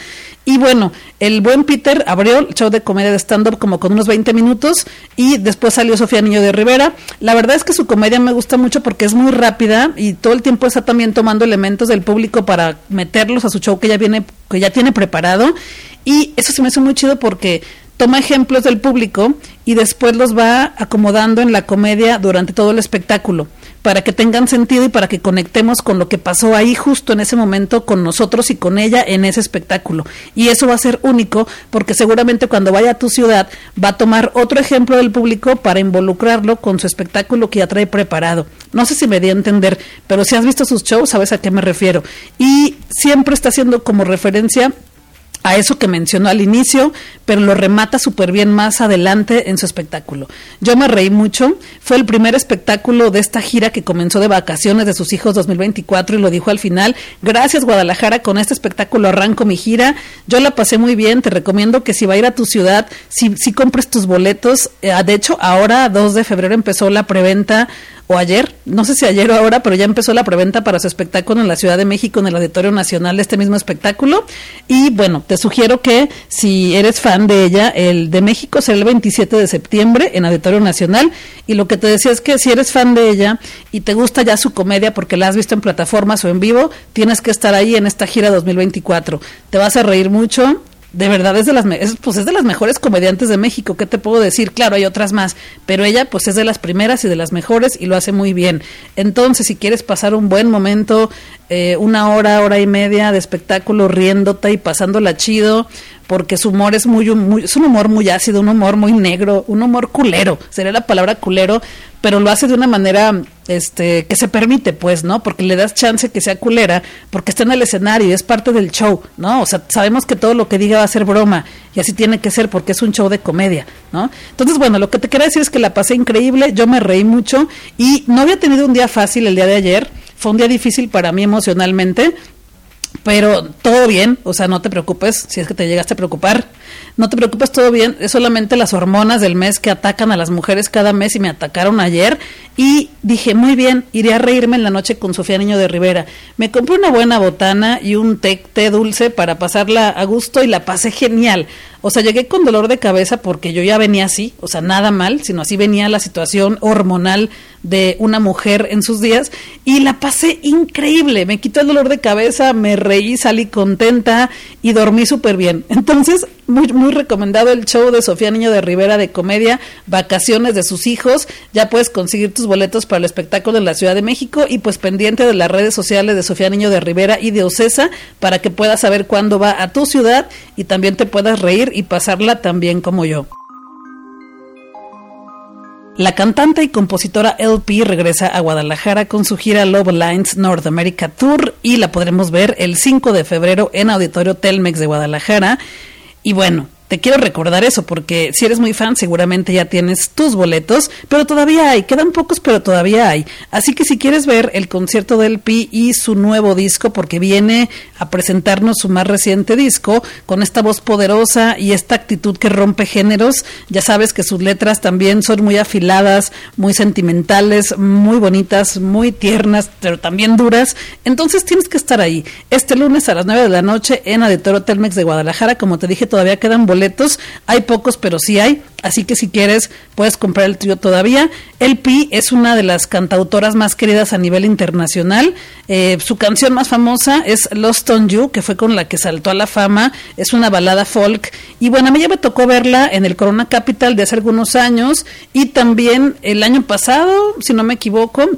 Y bueno, el buen Peter abrió el show de comedia de stand-up como con unos 20 minutos y después salió Sofía Niño de Rivera. La verdad es que su comedia me gusta mucho porque es muy rápida y todo el tiempo está también tomando elementos del público para meterlos a su show que ya viene que ya tiene preparado y eso se me hace muy chido porque toma ejemplos del público y después los va acomodando en la comedia durante todo el espectáculo, para que tengan sentido y para que conectemos con lo que pasó ahí justo en ese momento con nosotros y con ella en ese espectáculo. Y eso va a ser único porque seguramente cuando vaya a tu ciudad va a tomar otro ejemplo del público para involucrarlo con su espectáculo que ya trae preparado. No sé si me di a entender, pero si has visto sus shows sabes a qué me refiero. Y siempre está haciendo como referencia a eso que mencionó al inicio, pero lo remata súper bien más adelante en su espectáculo. Yo me reí mucho, fue el primer espectáculo de esta gira que comenzó de vacaciones de sus hijos 2024 y lo dijo al final, gracias Guadalajara, con este espectáculo arranco mi gira, yo la pasé muy bien, te recomiendo que si va a ir a tu ciudad, si, si compres tus boletos, eh, de hecho ahora 2 de febrero empezó la preventa o ayer, no sé si ayer o ahora, pero ya empezó la preventa para su espectáculo en la Ciudad de México, en el Auditorio Nacional de este mismo espectáculo. Y bueno, te sugiero que si eres fan de ella, el de México será el 27 de septiembre en Auditorio Nacional. Y lo que te decía es que si eres fan de ella y te gusta ya su comedia porque la has visto en plataformas o en vivo, tienes que estar ahí en esta gira 2024. Te vas a reír mucho, de verdad es de las pues es de las mejores comediantes de México, ¿qué te puedo decir? Claro, hay otras más, pero ella pues es de las primeras y de las mejores y lo hace muy bien. Entonces, si quieres pasar un buen momento, eh, una hora, hora y media de espectáculo riéndote y pasándola chido, porque su humor es muy, muy, es un humor muy ácido, un humor muy negro, un humor culero, sería la palabra culero, pero lo hace de una manera este que se permite, pues, ¿no? Porque le das chance que sea culera, porque está en el escenario y es parte del show, ¿no? O sea, sabemos que todo lo que diga va a ser broma y así tiene que ser porque es un show de comedia, ¿no? Entonces, bueno, lo que te quería decir es que la pasé increíble, yo me reí mucho y no había tenido un día fácil el día de ayer, fue un día difícil para mí emocionalmente, pero todo bien, o sea, no te preocupes si es que te llegaste a preocupar. No te preocupes, todo bien. Es solamente las hormonas del mes que atacan a las mujeres cada mes y me atacaron ayer. Y dije, muy bien, iré a reírme en la noche con Sofía Niño de Rivera. Me compré una buena botana y un té, té dulce para pasarla a gusto y la pasé genial. O sea, llegué con dolor de cabeza porque yo ya venía así, o sea, nada mal, sino así venía la situación hormonal de una mujer en sus días y la pasé increíble. Me quitó el dolor de cabeza, me reí, salí contenta y dormí súper bien. Entonces, muy, muy recomendado el show de Sofía Niño de Rivera de comedia, Vacaciones de sus hijos. Ya puedes conseguir tus boletos para el espectáculo en la Ciudad de México y pues pendiente de las redes sociales de Sofía Niño de Rivera y de Ocesa para que puedas saber cuándo va a tu ciudad y también te puedas reír y pasarla tan bien como yo. La cantante y compositora LP regresa a Guadalajara con su gira Love Lines North America Tour y la podremos ver el 5 de febrero en Auditorio Telmex de Guadalajara. Y bueno, te quiero recordar eso porque si eres muy fan seguramente ya tienes tus boletos, pero todavía hay, quedan pocos pero todavía hay. Así que si quieres ver el concierto del Pi y su nuevo disco porque viene a presentarnos su más reciente disco con esta voz poderosa y esta actitud que rompe géneros, ya sabes que sus letras también son muy afiladas, muy sentimentales, muy bonitas, muy tiernas, pero también duras. Entonces tienes que estar ahí. Este lunes a las 9 de la noche en Auditorio Telmex de Guadalajara, como te dije, todavía quedan boletos hay pocos, pero sí hay. Así que si quieres, puedes comprar el trío todavía. El Pi es una de las cantautoras más queridas a nivel internacional. Eh, su canción más famosa es Lost on You, que fue con la que saltó a la fama. Es una balada folk. Y bueno, a mí ya me tocó verla en el Corona Capital de hace algunos años. Y también el año pasado, si no me equivoco,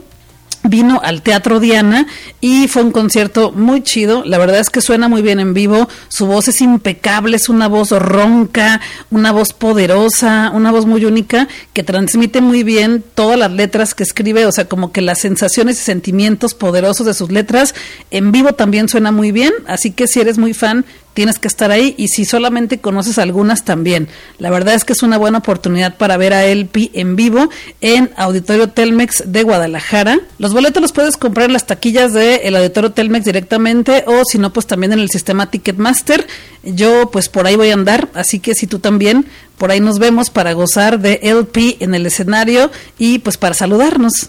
vino al Teatro Diana y fue un concierto muy chido. La verdad es que suena muy bien en vivo. Su voz es impecable, es una voz ronca, una voz poderosa, una voz muy única que transmite muy bien todas las letras que escribe, o sea, como que las sensaciones y sentimientos poderosos de sus letras. En vivo también suena muy bien, así que si eres muy fan, tienes que estar ahí y si solamente conoces algunas también. La verdad es que es una buena oportunidad para ver a Elpi en vivo en Auditorio Telmex de Guadalajara. Los boletos los puedes comprar en las taquillas del el Auditorio Telmex directamente o si no pues también en el sistema Ticketmaster. Yo pues por ahí voy a andar, así que si tú también por ahí nos vemos para gozar de LP en el escenario y pues para saludarnos.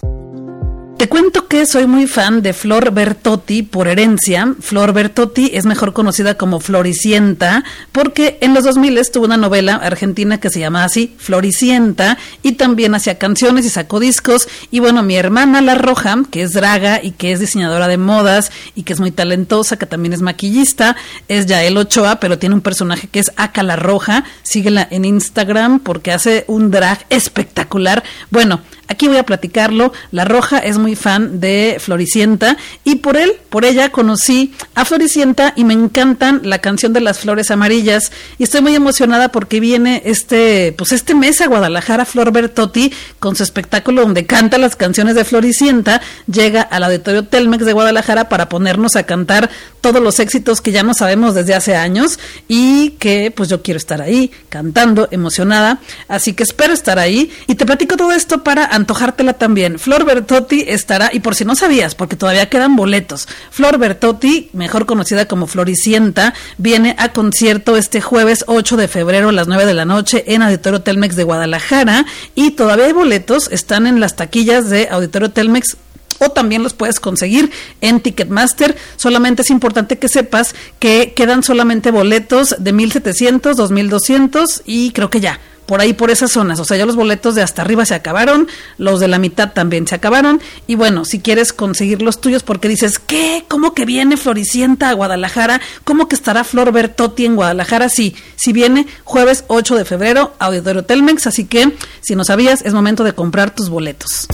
Te cuento que soy muy fan de Flor Bertotti por herencia. Flor Bertotti es mejor conocida como Floricienta porque en los 2000 tuvo una novela argentina que se llama así, Floricienta, y también hacía canciones y sacó discos. Y bueno, mi hermana La Roja, que es draga y que es diseñadora de modas y que es muy talentosa, que también es maquillista, es Yael Ochoa, pero tiene un personaje que es Aca La Roja. Síguela en Instagram porque hace un drag espectacular. Bueno, Aquí voy a platicarlo. La Roja es muy fan de Floricienta y por él, por ella conocí a Floricienta y me encantan la canción de las flores amarillas. Y estoy muy emocionada porque viene este, pues este mes a Guadalajara Flor Bertotti con su espectáculo donde canta las canciones de Floricienta, llega al auditorio Telmex de Guadalajara para ponernos a cantar todos los éxitos que ya no sabemos desde hace años y que pues yo quiero estar ahí cantando, emocionada, así que espero estar ahí. Y te platico todo esto para antojártela también. Flor Bertotti estará, y por si no sabías, porque todavía quedan boletos, Flor Bertotti, mejor conocida como Floricienta, viene a concierto este jueves 8 de febrero a las 9 de la noche en Auditorio Telmex de Guadalajara y todavía hay boletos, están en las taquillas de Auditorio Telmex o también los puedes conseguir en Ticketmaster. Solamente es importante que sepas que quedan solamente boletos de 1700, 2200 y creo que ya por ahí por esas zonas, o sea, ya los boletos de hasta arriba se acabaron, los de la mitad también se acabaron y bueno, si quieres conseguir los tuyos porque dices, ¿qué? ¿Cómo que viene Floricienta a Guadalajara? ¿Cómo que estará Flor Bertotti en Guadalajara? Sí, si viene jueves 8 de febrero, Auditorio Telmex, así que si no sabías, es momento de comprar tus boletos.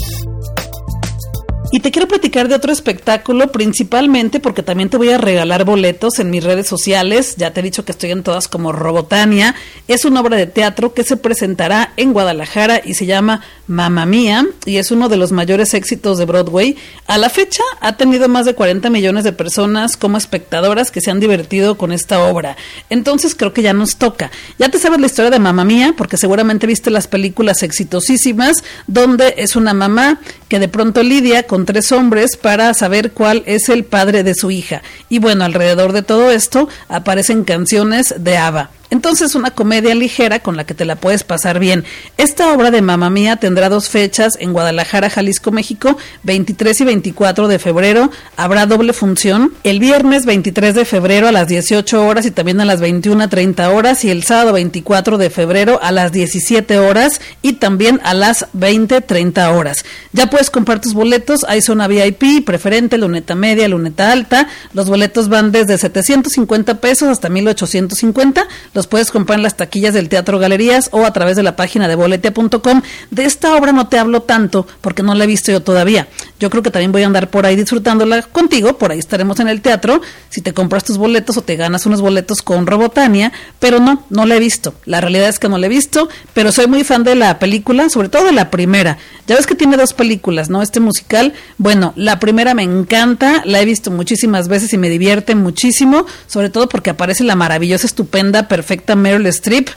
Y te quiero platicar de otro espectáculo, principalmente porque también te voy a regalar boletos en mis redes sociales. Ya te he dicho que estoy en todas como Robotania. Es una obra de teatro que se presentará en Guadalajara y se llama Mamma Mía y es uno de los mayores éxitos de Broadway. A la fecha ha tenido más de 40 millones de personas como espectadoras que se han divertido con esta obra. Entonces creo que ya nos toca. Ya te sabes la historia de Mamma Mía porque seguramente viste las películas exitosísimas donde es una mamá que de pronto lidia con tres hombres para saber cuál es el padre de su hija. Y bueno, alrededor de todo esto aparecen canciones de Ava. Entonces, una comedia ligera con la que te la puedes pasar bien. Esta obra de Mamá Mía tendrá dos fechas en Guadalajara, Jalisco, México, 23 y 24 de febrero. Habrá doble función. El viernes 23 de febrero a las 18 horas y también a las 21.30 horas. Y el sábado 24 de febrero a las 17 horas y también a las 20.30 horas. Ya puedes comprar tus boletos. Hay zona VIP, preferente, luneta media, luneta alta. Los boletos van desde 750 pesos hasta 1850 los puedes comprar en las taquillas del Teatro Galerías o a través de la página de boletia.com. De esta obra no te hablo tanto porque no la he visto yo todavía. Yo creo que también voy a andar por ahí disfrutándola contigo, por ahí estaremos en el teatro, si te compras tus boletos o te ganas unos boletos con Robotania, pero no, no la he visto. La realidad es que no la he visto, pero soy muy fan de la película, sobre todo de la primera. Ya ves que tiene dos películas, ¿no? Este musical, bueno, la primera me encanta, la he visto muchísimas veces y me divierte muchísimo, sobre todo porque aparece la maravillosa, estupenda, perfecta perfecta Meryl Streep.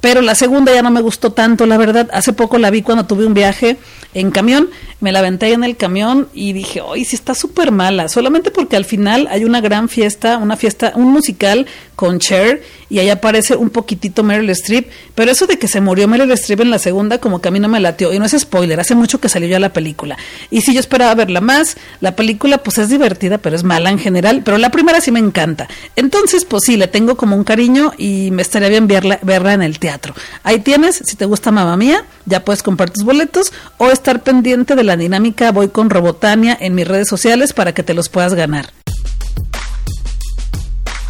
Pero la segunda ya no me gustó tanto, la verdad. Hace poco la vi cuando tuve un viaje en camión, me la aventé en el camión y dije, hoy sí está súper mala, solamente porque al final hay una gran fiesta, una fiesta, un musical con Cher y ahí aparece un poquitito Meryl Streep, pero eso de que se murió Meryl Streep en la segunda como que a mí no me latió y no es spoiler, hace mucho que salió ya la película y si yo esperaba verla más, la película pues es divertida pero es mala en general, pero la primera sí me encanta, entonces pues sí, le tengo como un cariño y me estaría bien verla, verla en el teatro. Ahí tienes, si te gusta Mamá Mía, ya puedes comprar tus boletos o estar pendiente de la dinámica Voy con Robotania en mis redes sociales para que te los puedas ganar.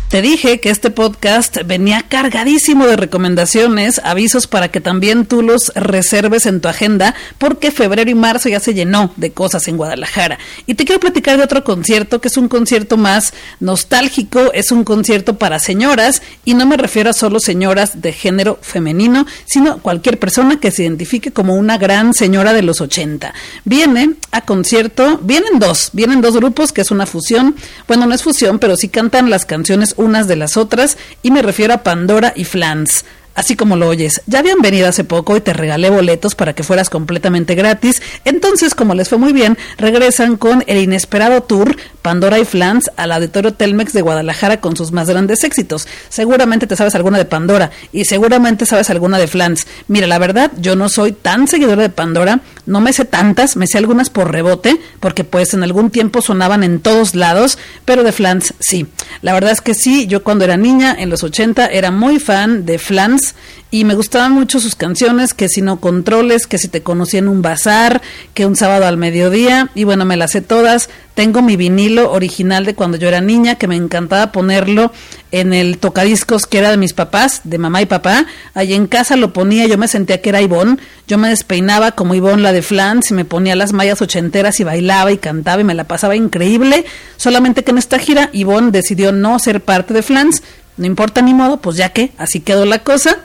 Te dije que este podcast venía cargadísimo de recomendaciones, avisos para que también tú los reserves en tu agenda, porque febrero y marzo ya se llenó de cosas en Guadalajara. Y te quiero platicar de otro concierto, que es un concierto más nostálgico, es un concierto para señoras, y no me refiero a solo señoras de género femenino, sino cualquier persona que se identifique como una gran señora de los 80. Viene a concierto, vienen dos, vienen dos grupos, que es una fusión, bueno, no es fusión, pero sí cantan las canciones unas de las otras y me refiero a Pandora y Flans. Así como lo oyes, ya habían venido hace poco y te regalé boletos para que fueras completamente gratis. Entonces, como les fue muy bien, regresan con el inesperado tour Pandora y Flans al Auditorio Telmex de Guadalajara con sus más grandes éxitos. Seguramente te sabes alguna de Pandora y seguramente sabes alguna de Flans. Mira, la verdad, yo no soy tan seguidora de Pandora, no me sé tantas, me sé algunas por rebote, porque pues en algún tiempo sonaban en todos lados, pero de Flans sí. La verdad es que sí, yo cuando era niña, en los 80, era muy fan de Flans y me gustaban mucho sus canciones, que si no controles, que si te conocí en un bazar, que un sábado al mediodía, y bueno, me las sé todas. Tengo mi vinilo original de cuando yo era niña, que me encantaba ponerlo en el tocadiscos que era de mis papás, de mamá y papá. Allí en casa lo ponía, yo me sentía que era Ivonne, yo me despeinaba como Ivonne la de Flans y me ponía las mallas ochenteras y bailaba y cantaba y me la pasaba increíble. Solamente que en esta gira Ivonne decidió no ser parte de Flans, no importa ni modo, pues ya que así quedó la cosa.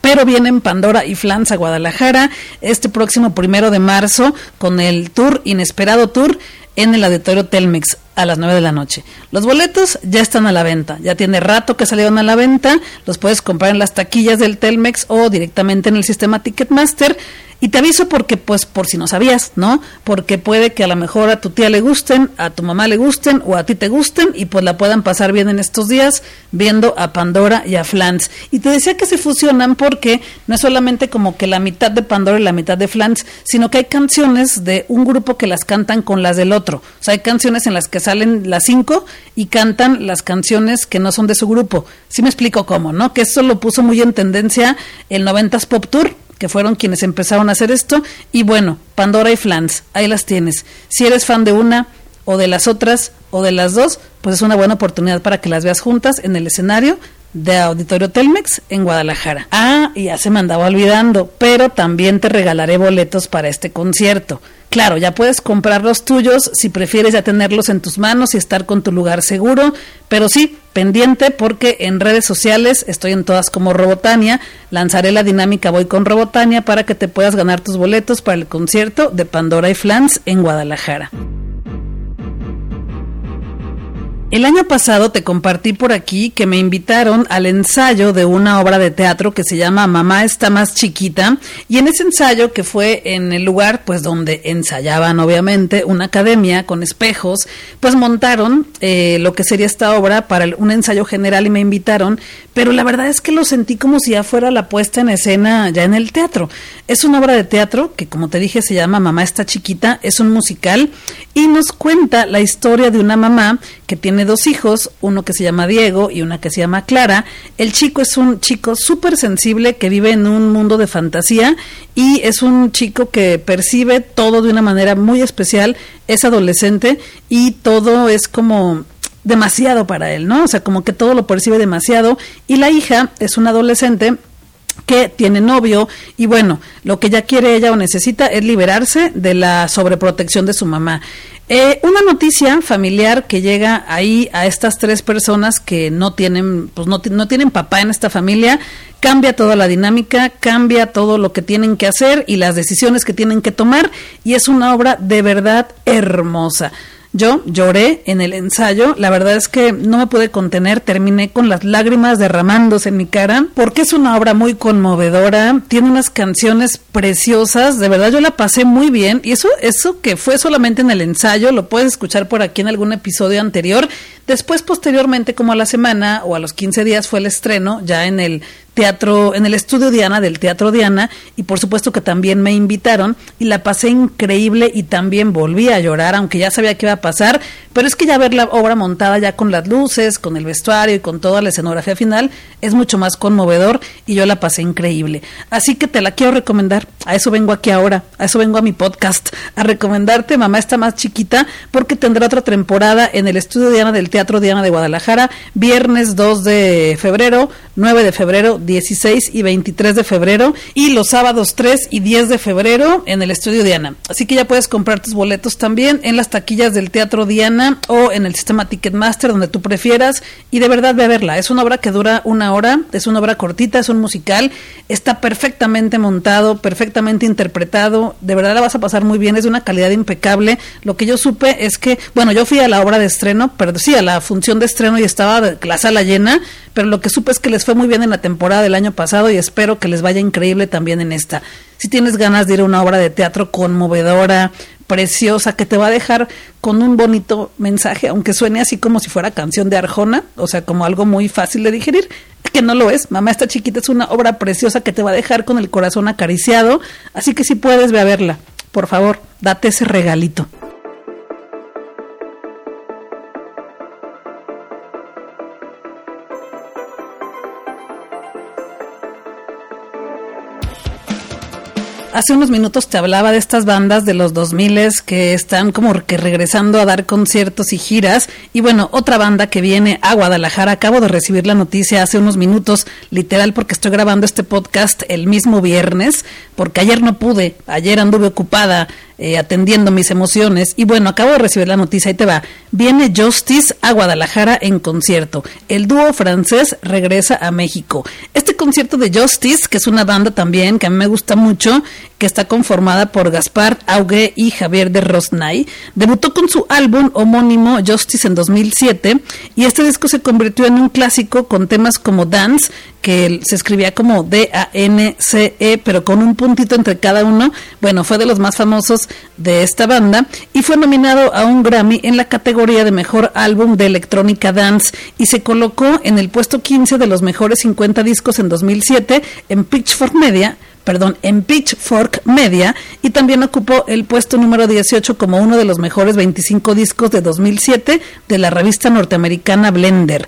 Pero vienen Pandora y Flans a Guadalajara este próximo primero de marzo con el tour, inesperado tour, en el auditorio Telmex a las 9 de la noche. Los boletos ya están a la venta, ya tiene rato que salieron a la venta, los puedes comprar en las taquillas del Telmex o directamente en el sistema Ticketmaster. Y te aviso porque, pues, por si no sabías, ¿no? Porque puede que a lo mejor a tu tía le gusten, a tu mamá le gusten o a ti te gusten y pues la puedan pasar bien en estos días viendo a Pandora y a Flans. Y te decía que se fusionan porque no es solamente como que la mitad de Pandora y la mitad de Flans, sino que hay canciones de un grupo que las cantan con las del otro. O sea, hay canciones en las que salen las cinco y cantan las canciones que no son de su grupo. Sí me explico cómo, ¿no? Que eso lo puso muy en tendencia el 90s Pop Tour que fueron quienes empezaron a hacer esto. Y bueno, Pandora y Flans, ahí las tienes. Si eres fan de una o de las otras o de las dos, pues es una buena oportunidad para que las veas juntas en el escenario de Auditorio Telmex en Guadalajara. Ah, ya se me andaba olvidando, pero también te regalaré boletos para este concierto. Claro, ya puedes comprar los tuyos si prefieres ya tenerlos en tus manos y estar con tu lugar seguro, pero sí, pendiente porque en redes sociales estoy en todas como Robotania, lanzaré la dinámica Voy con Robotania para que te puedas ganar tus boletos para el concierto de Pandora y Flans en Guadalajara. El año pasado te compartí por aquí que me invitaron al ensayo de una obra de teatro que se llama Mamá está más chiquita y en ese ensayo que fue en el lugar pues donde ensayaban obviamente una academia con espejos pues montaron eh, lo que sería esta obra para un ensayo general y me invitaron pero la verdad es que lo sentí como si ya fuera la puesta en escena ya en el teatro. Es una obra de teatro que como te dije se llama Mamá está chiquita es un musical y nos cuenta la historia de una mamá que tiene dos hijos, uno que se llama Diego y una que se llama Clara. El chico es un chico súper sensible que vive en un mundo de fantasía y es un chico que percibe todo de una manera muy especial, es adolescente y todo es como demasiado para él, ¿no? O sea, como que todo lo percibe demasiado y la hija es una adolescente que tiene novio y bueno, lo que ella quiere ella o necesita es liberarse de la sobreprotección de su mamá. Eh, una noticia familiar que llega ahí a estas tres personas que no tienen, pues no, no tienen papá en esta familia, cambia toda la dinámica, cambia todo lo que tienen que hacer y las decisiones que tienen que tomar y es una obra de verdad hermosa. Yo lloré en el ensayo, la verdad es que no me pude contener, terminé con las lágrimas derramándose en mi cara, porque es una obra muy conmovedora, tiene unas canciones preciosas, de verdad yo la pasé muy bien. Y eso eso que fue solamente en el ensayo, lo puedes escuchar por aquí en algún episodio anterior, después posteriormente como a la semana o a los 15 días fue el estreno ya en el teatro, en el estudio Diana del Teatro Diana y por supuesto que también me invitaron y la pasé increíble y también volví a llorar, aunque ya sabía que iba a pasar, pero es que ya ver la obra montada ya con las luces, con el vestuario y con toda la escenografía final es mucho más conmovedor y yo la pasé increíble. Así que te la quiero recomendar, a eso vengo aquí ahora, a eso vengo a mi podcast, a recomendarte Mamá está más chiquita porque tendrá otra temporada en el estudio Diana del Teatro Diana de Guadalajara, viernes 2 de febrero, 9 de febrero, 16 y 23 de febrero y los sábados 3 y 10 de febrero en el estudio Diana. Así que ya puedes comprar tus boletos también en las taquillas del Teatro Diana o en el sistema Ticketmaster donde tú prefieras y de verdad ve a verla. Es una obra que dura una hora, es una obra cortita, es un musical, está perfectamente montado, perfectamente interpretado, de verdad la vas a pasar muy bien, es de una calidad impecable. Lo que yo supe es que, bueno, yo fui a la obra de estreno, pero sí, a la función de estreno y estaba la sala llena, pero lo que supe es que les fue muy bien en la temporada del año pasado y espero que les vaya increíble también en esta. Si tienes ganas de ir a una obra de teatro conmovedora, preciosa, que te va a dejar con un bonito mensaje, aunque suene así como si fuera canción de Arjona, o sea, como algo muy fácil de digerir, que no lo es. Mamá esta chiquita es una obra preciosa que te va a dejar con el corazón acariciado, así que si puedes, ve a verla. Por favor, date ese regalito. Hace unos minutos te hablaba de estas bandas de los 2000 que están como que regresando a dar conciertos y giras. Y bueno, otra banda que viene a Guadalajara. Acabo de recibir la noticia hace unos minutos, literal, porque estoy grabando este podcast el mismo viernes, porque ayer no pude, ayer anduve ocupada eh, atendiendo mis emociones. Y bueno, acabo de recibir la noticia, y te va. Viene Justice a Guadalajara en concierto. El dúo francés regresa a México. Este concierto de Justice, que es una banda también que a mí me gusta mucho, que está conformada por Gaspar Augué y Javier de Rosnay, debutó con su álbum homónimo Justice en 2007 y este disco se convirtió en un clásico con temas como Dance, que se escribía como D-A-N-C-E, pero con un puntito entre cada uno. Bueno, fue de los más famosos de esta banda y fue nominado a un Grammy en la categoría de Mejor Álbum de Electrónica Dance y se colocó en el puesto 15 de los mejores 50 discos en 2007 en Pitchfork Media perdón, en Pitchfork Media y también ocupó el puesto número 18 como uno de los mejores 25 discos de 2007 de la revista norteamericana Blender.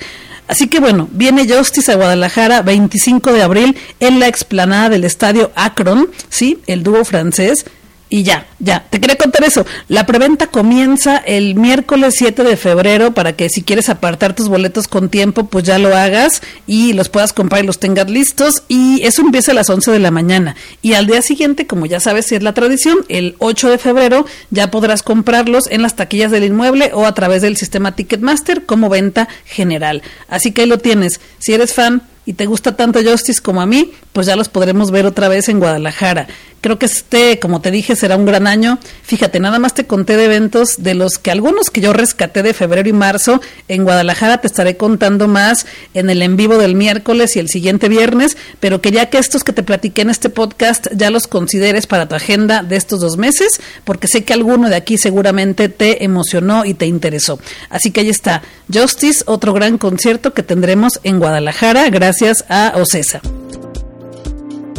Así que bueno, viene Justice a Guadalajara 25 de abril en la explanada del estadio Akron, ¿sí? El dúo francés y ya, ya, te quería contar eso. La preventa comienza el miércoles 7 de febrero para que si quieres apartar tus boletos con tiempo, pues ya lo hagas y los puedas comprar y los tengas listos. Y eso empieza a las 11 de la mañana. Y al día siguiente, como ya sabes si es la tradición, el 8 de febrero ya podrás comprarlos en las taquillas del inmueble o a través del sistema Ticketmaster como venta general. Así que ahí lo tienes. Si eres fan y te gusta tanto Justice como a mí, pues ya los podremos ver otra vez en Guadalajara. Creo que este, como te dije, será un gran año. Fíjate, nada más te conté de eventos de los que algunos que yo rescaté de febrero y marzo en Guadalajara te estaré contando más en el en vivo del miércoles y el siguiente viernes, pero quería que estos que te platiqué en este podcast ya los consideres para tu agenda de estos dos meses, porque sé que alguno de aquí seguramente te emocionó y te interesó. Así que ahí está, Justice, otro gran concierto que tendremos en Guadalajara, gracias a Ocesa.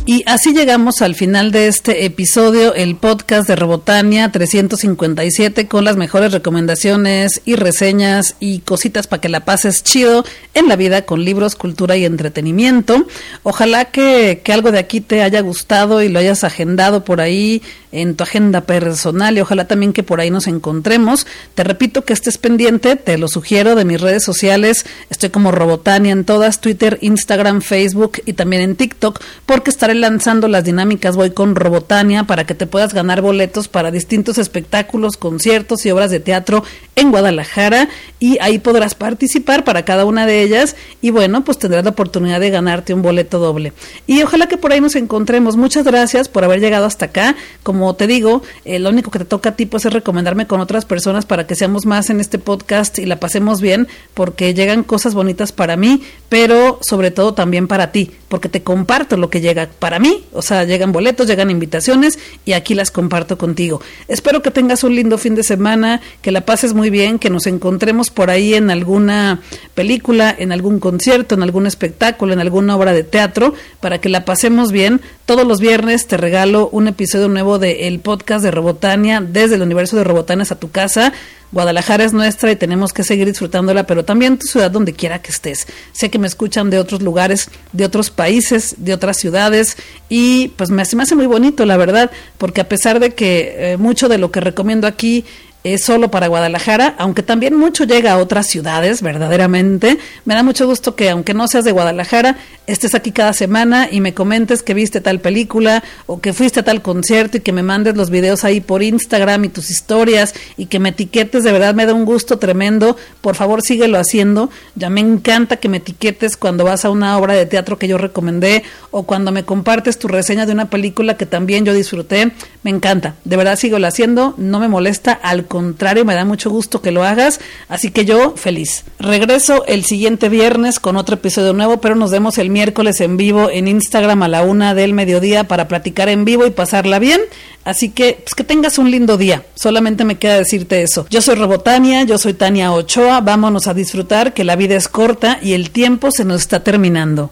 Y así llegamos al final de este episodio, el podcast de Robotania 357 con las mejores recomendaciones y reseñas y cositas para que la pases chido en la vida con libros, cultura y entretenimiento. Ojalá que, que algo de aquí te haya gustado y lo hayas agendado por ahí en tu agenda personal y ojalá también que por ahí nos encontremos. Te repito que estés pendiente, te lo sugiero de mis redes sociales. Estoy como Robotania en todas, Twitter, Instagram, Facebook y también en TikTok porque estaré lanzando las dinámicas Voy con Robotania para que te puedas ganar boletos para distintos espectáculos, conciertos y obras de teatro en Guadalajara y ahí podrás participar para cada una de ellas y bueno, pues tendrás la oportunidad de ganarte un boleto doble. Y ojalá que por ahí nos encontremos. Muchas gracias por haber llegado hasta acá. Como te digo, eh, lo único que te toca a ti pues es recomendarme con otras personas para que seamos más en este podcast y la pasemos bien porque llegan cosas bonitas para mí, pero sobre todo también para ti, porque te comparto lo que llega para mí, o sea, llegan boletos, llegan invitaciones y aquí las comparto contigo. Espero que tengas un lindo fin de semana, que la pases muy bien, que nos encontremos por ahí en alguna película, en algún concierto, en algún espectáculo, en alguna obra de teatro, para que la pasemos bien. Todos los viernes te regalo un episodio nuevo del el podcast de Robotania, desde el universo de Robotanias a tu casa. Guadalajara es nuestra y tenemos que seguir disfrutándola, pero también tu ciudad donde quiera que estés. Sé que me escuchan de otros lugares, de otros países, de otras ciudades y pues me, hace muy bonito, la verdad, porque a pesar de que eh, mucho de lo que recomiendo aquí es solo para Guadalajara, aunque también mucho llega a otras ciudades, verdaderamente. Me da mucho gusto que, aunque no seas de Guadalajara, estés aquí cada semana y me comentes que viste tal película o que fuiste a tal concierto y que me mandes los videos ahí por Instagram y tus historias y que me etiquetes. De verdad me da un gusto tremendo. Por favor, síguelo haciendo. Ya me encanta que me etiquetes cuando vas a una obra de teatro que yo recomendé o cuando me compartes tu reseña de una película que también yo disfruté. Me encanta. De verdad, síguelo haciendo. No me molesta. Al contrario, me da mucho gusto que lo hagas, así que yo feliz. Regreso el siguiente viernes con otro episodio nuevo, pero nos vemos el miércoles en vivo en Instagram a la una del mediodía para platicar en vivo y pasarla bien. Así que, pues que tengas un lindo día. Solamente me queda decirte eso. Yo soy Robotania, yo soy Tania Ochoa. Vámonos a disfrutar que la vida es corta y el tiempo se nos está terminando.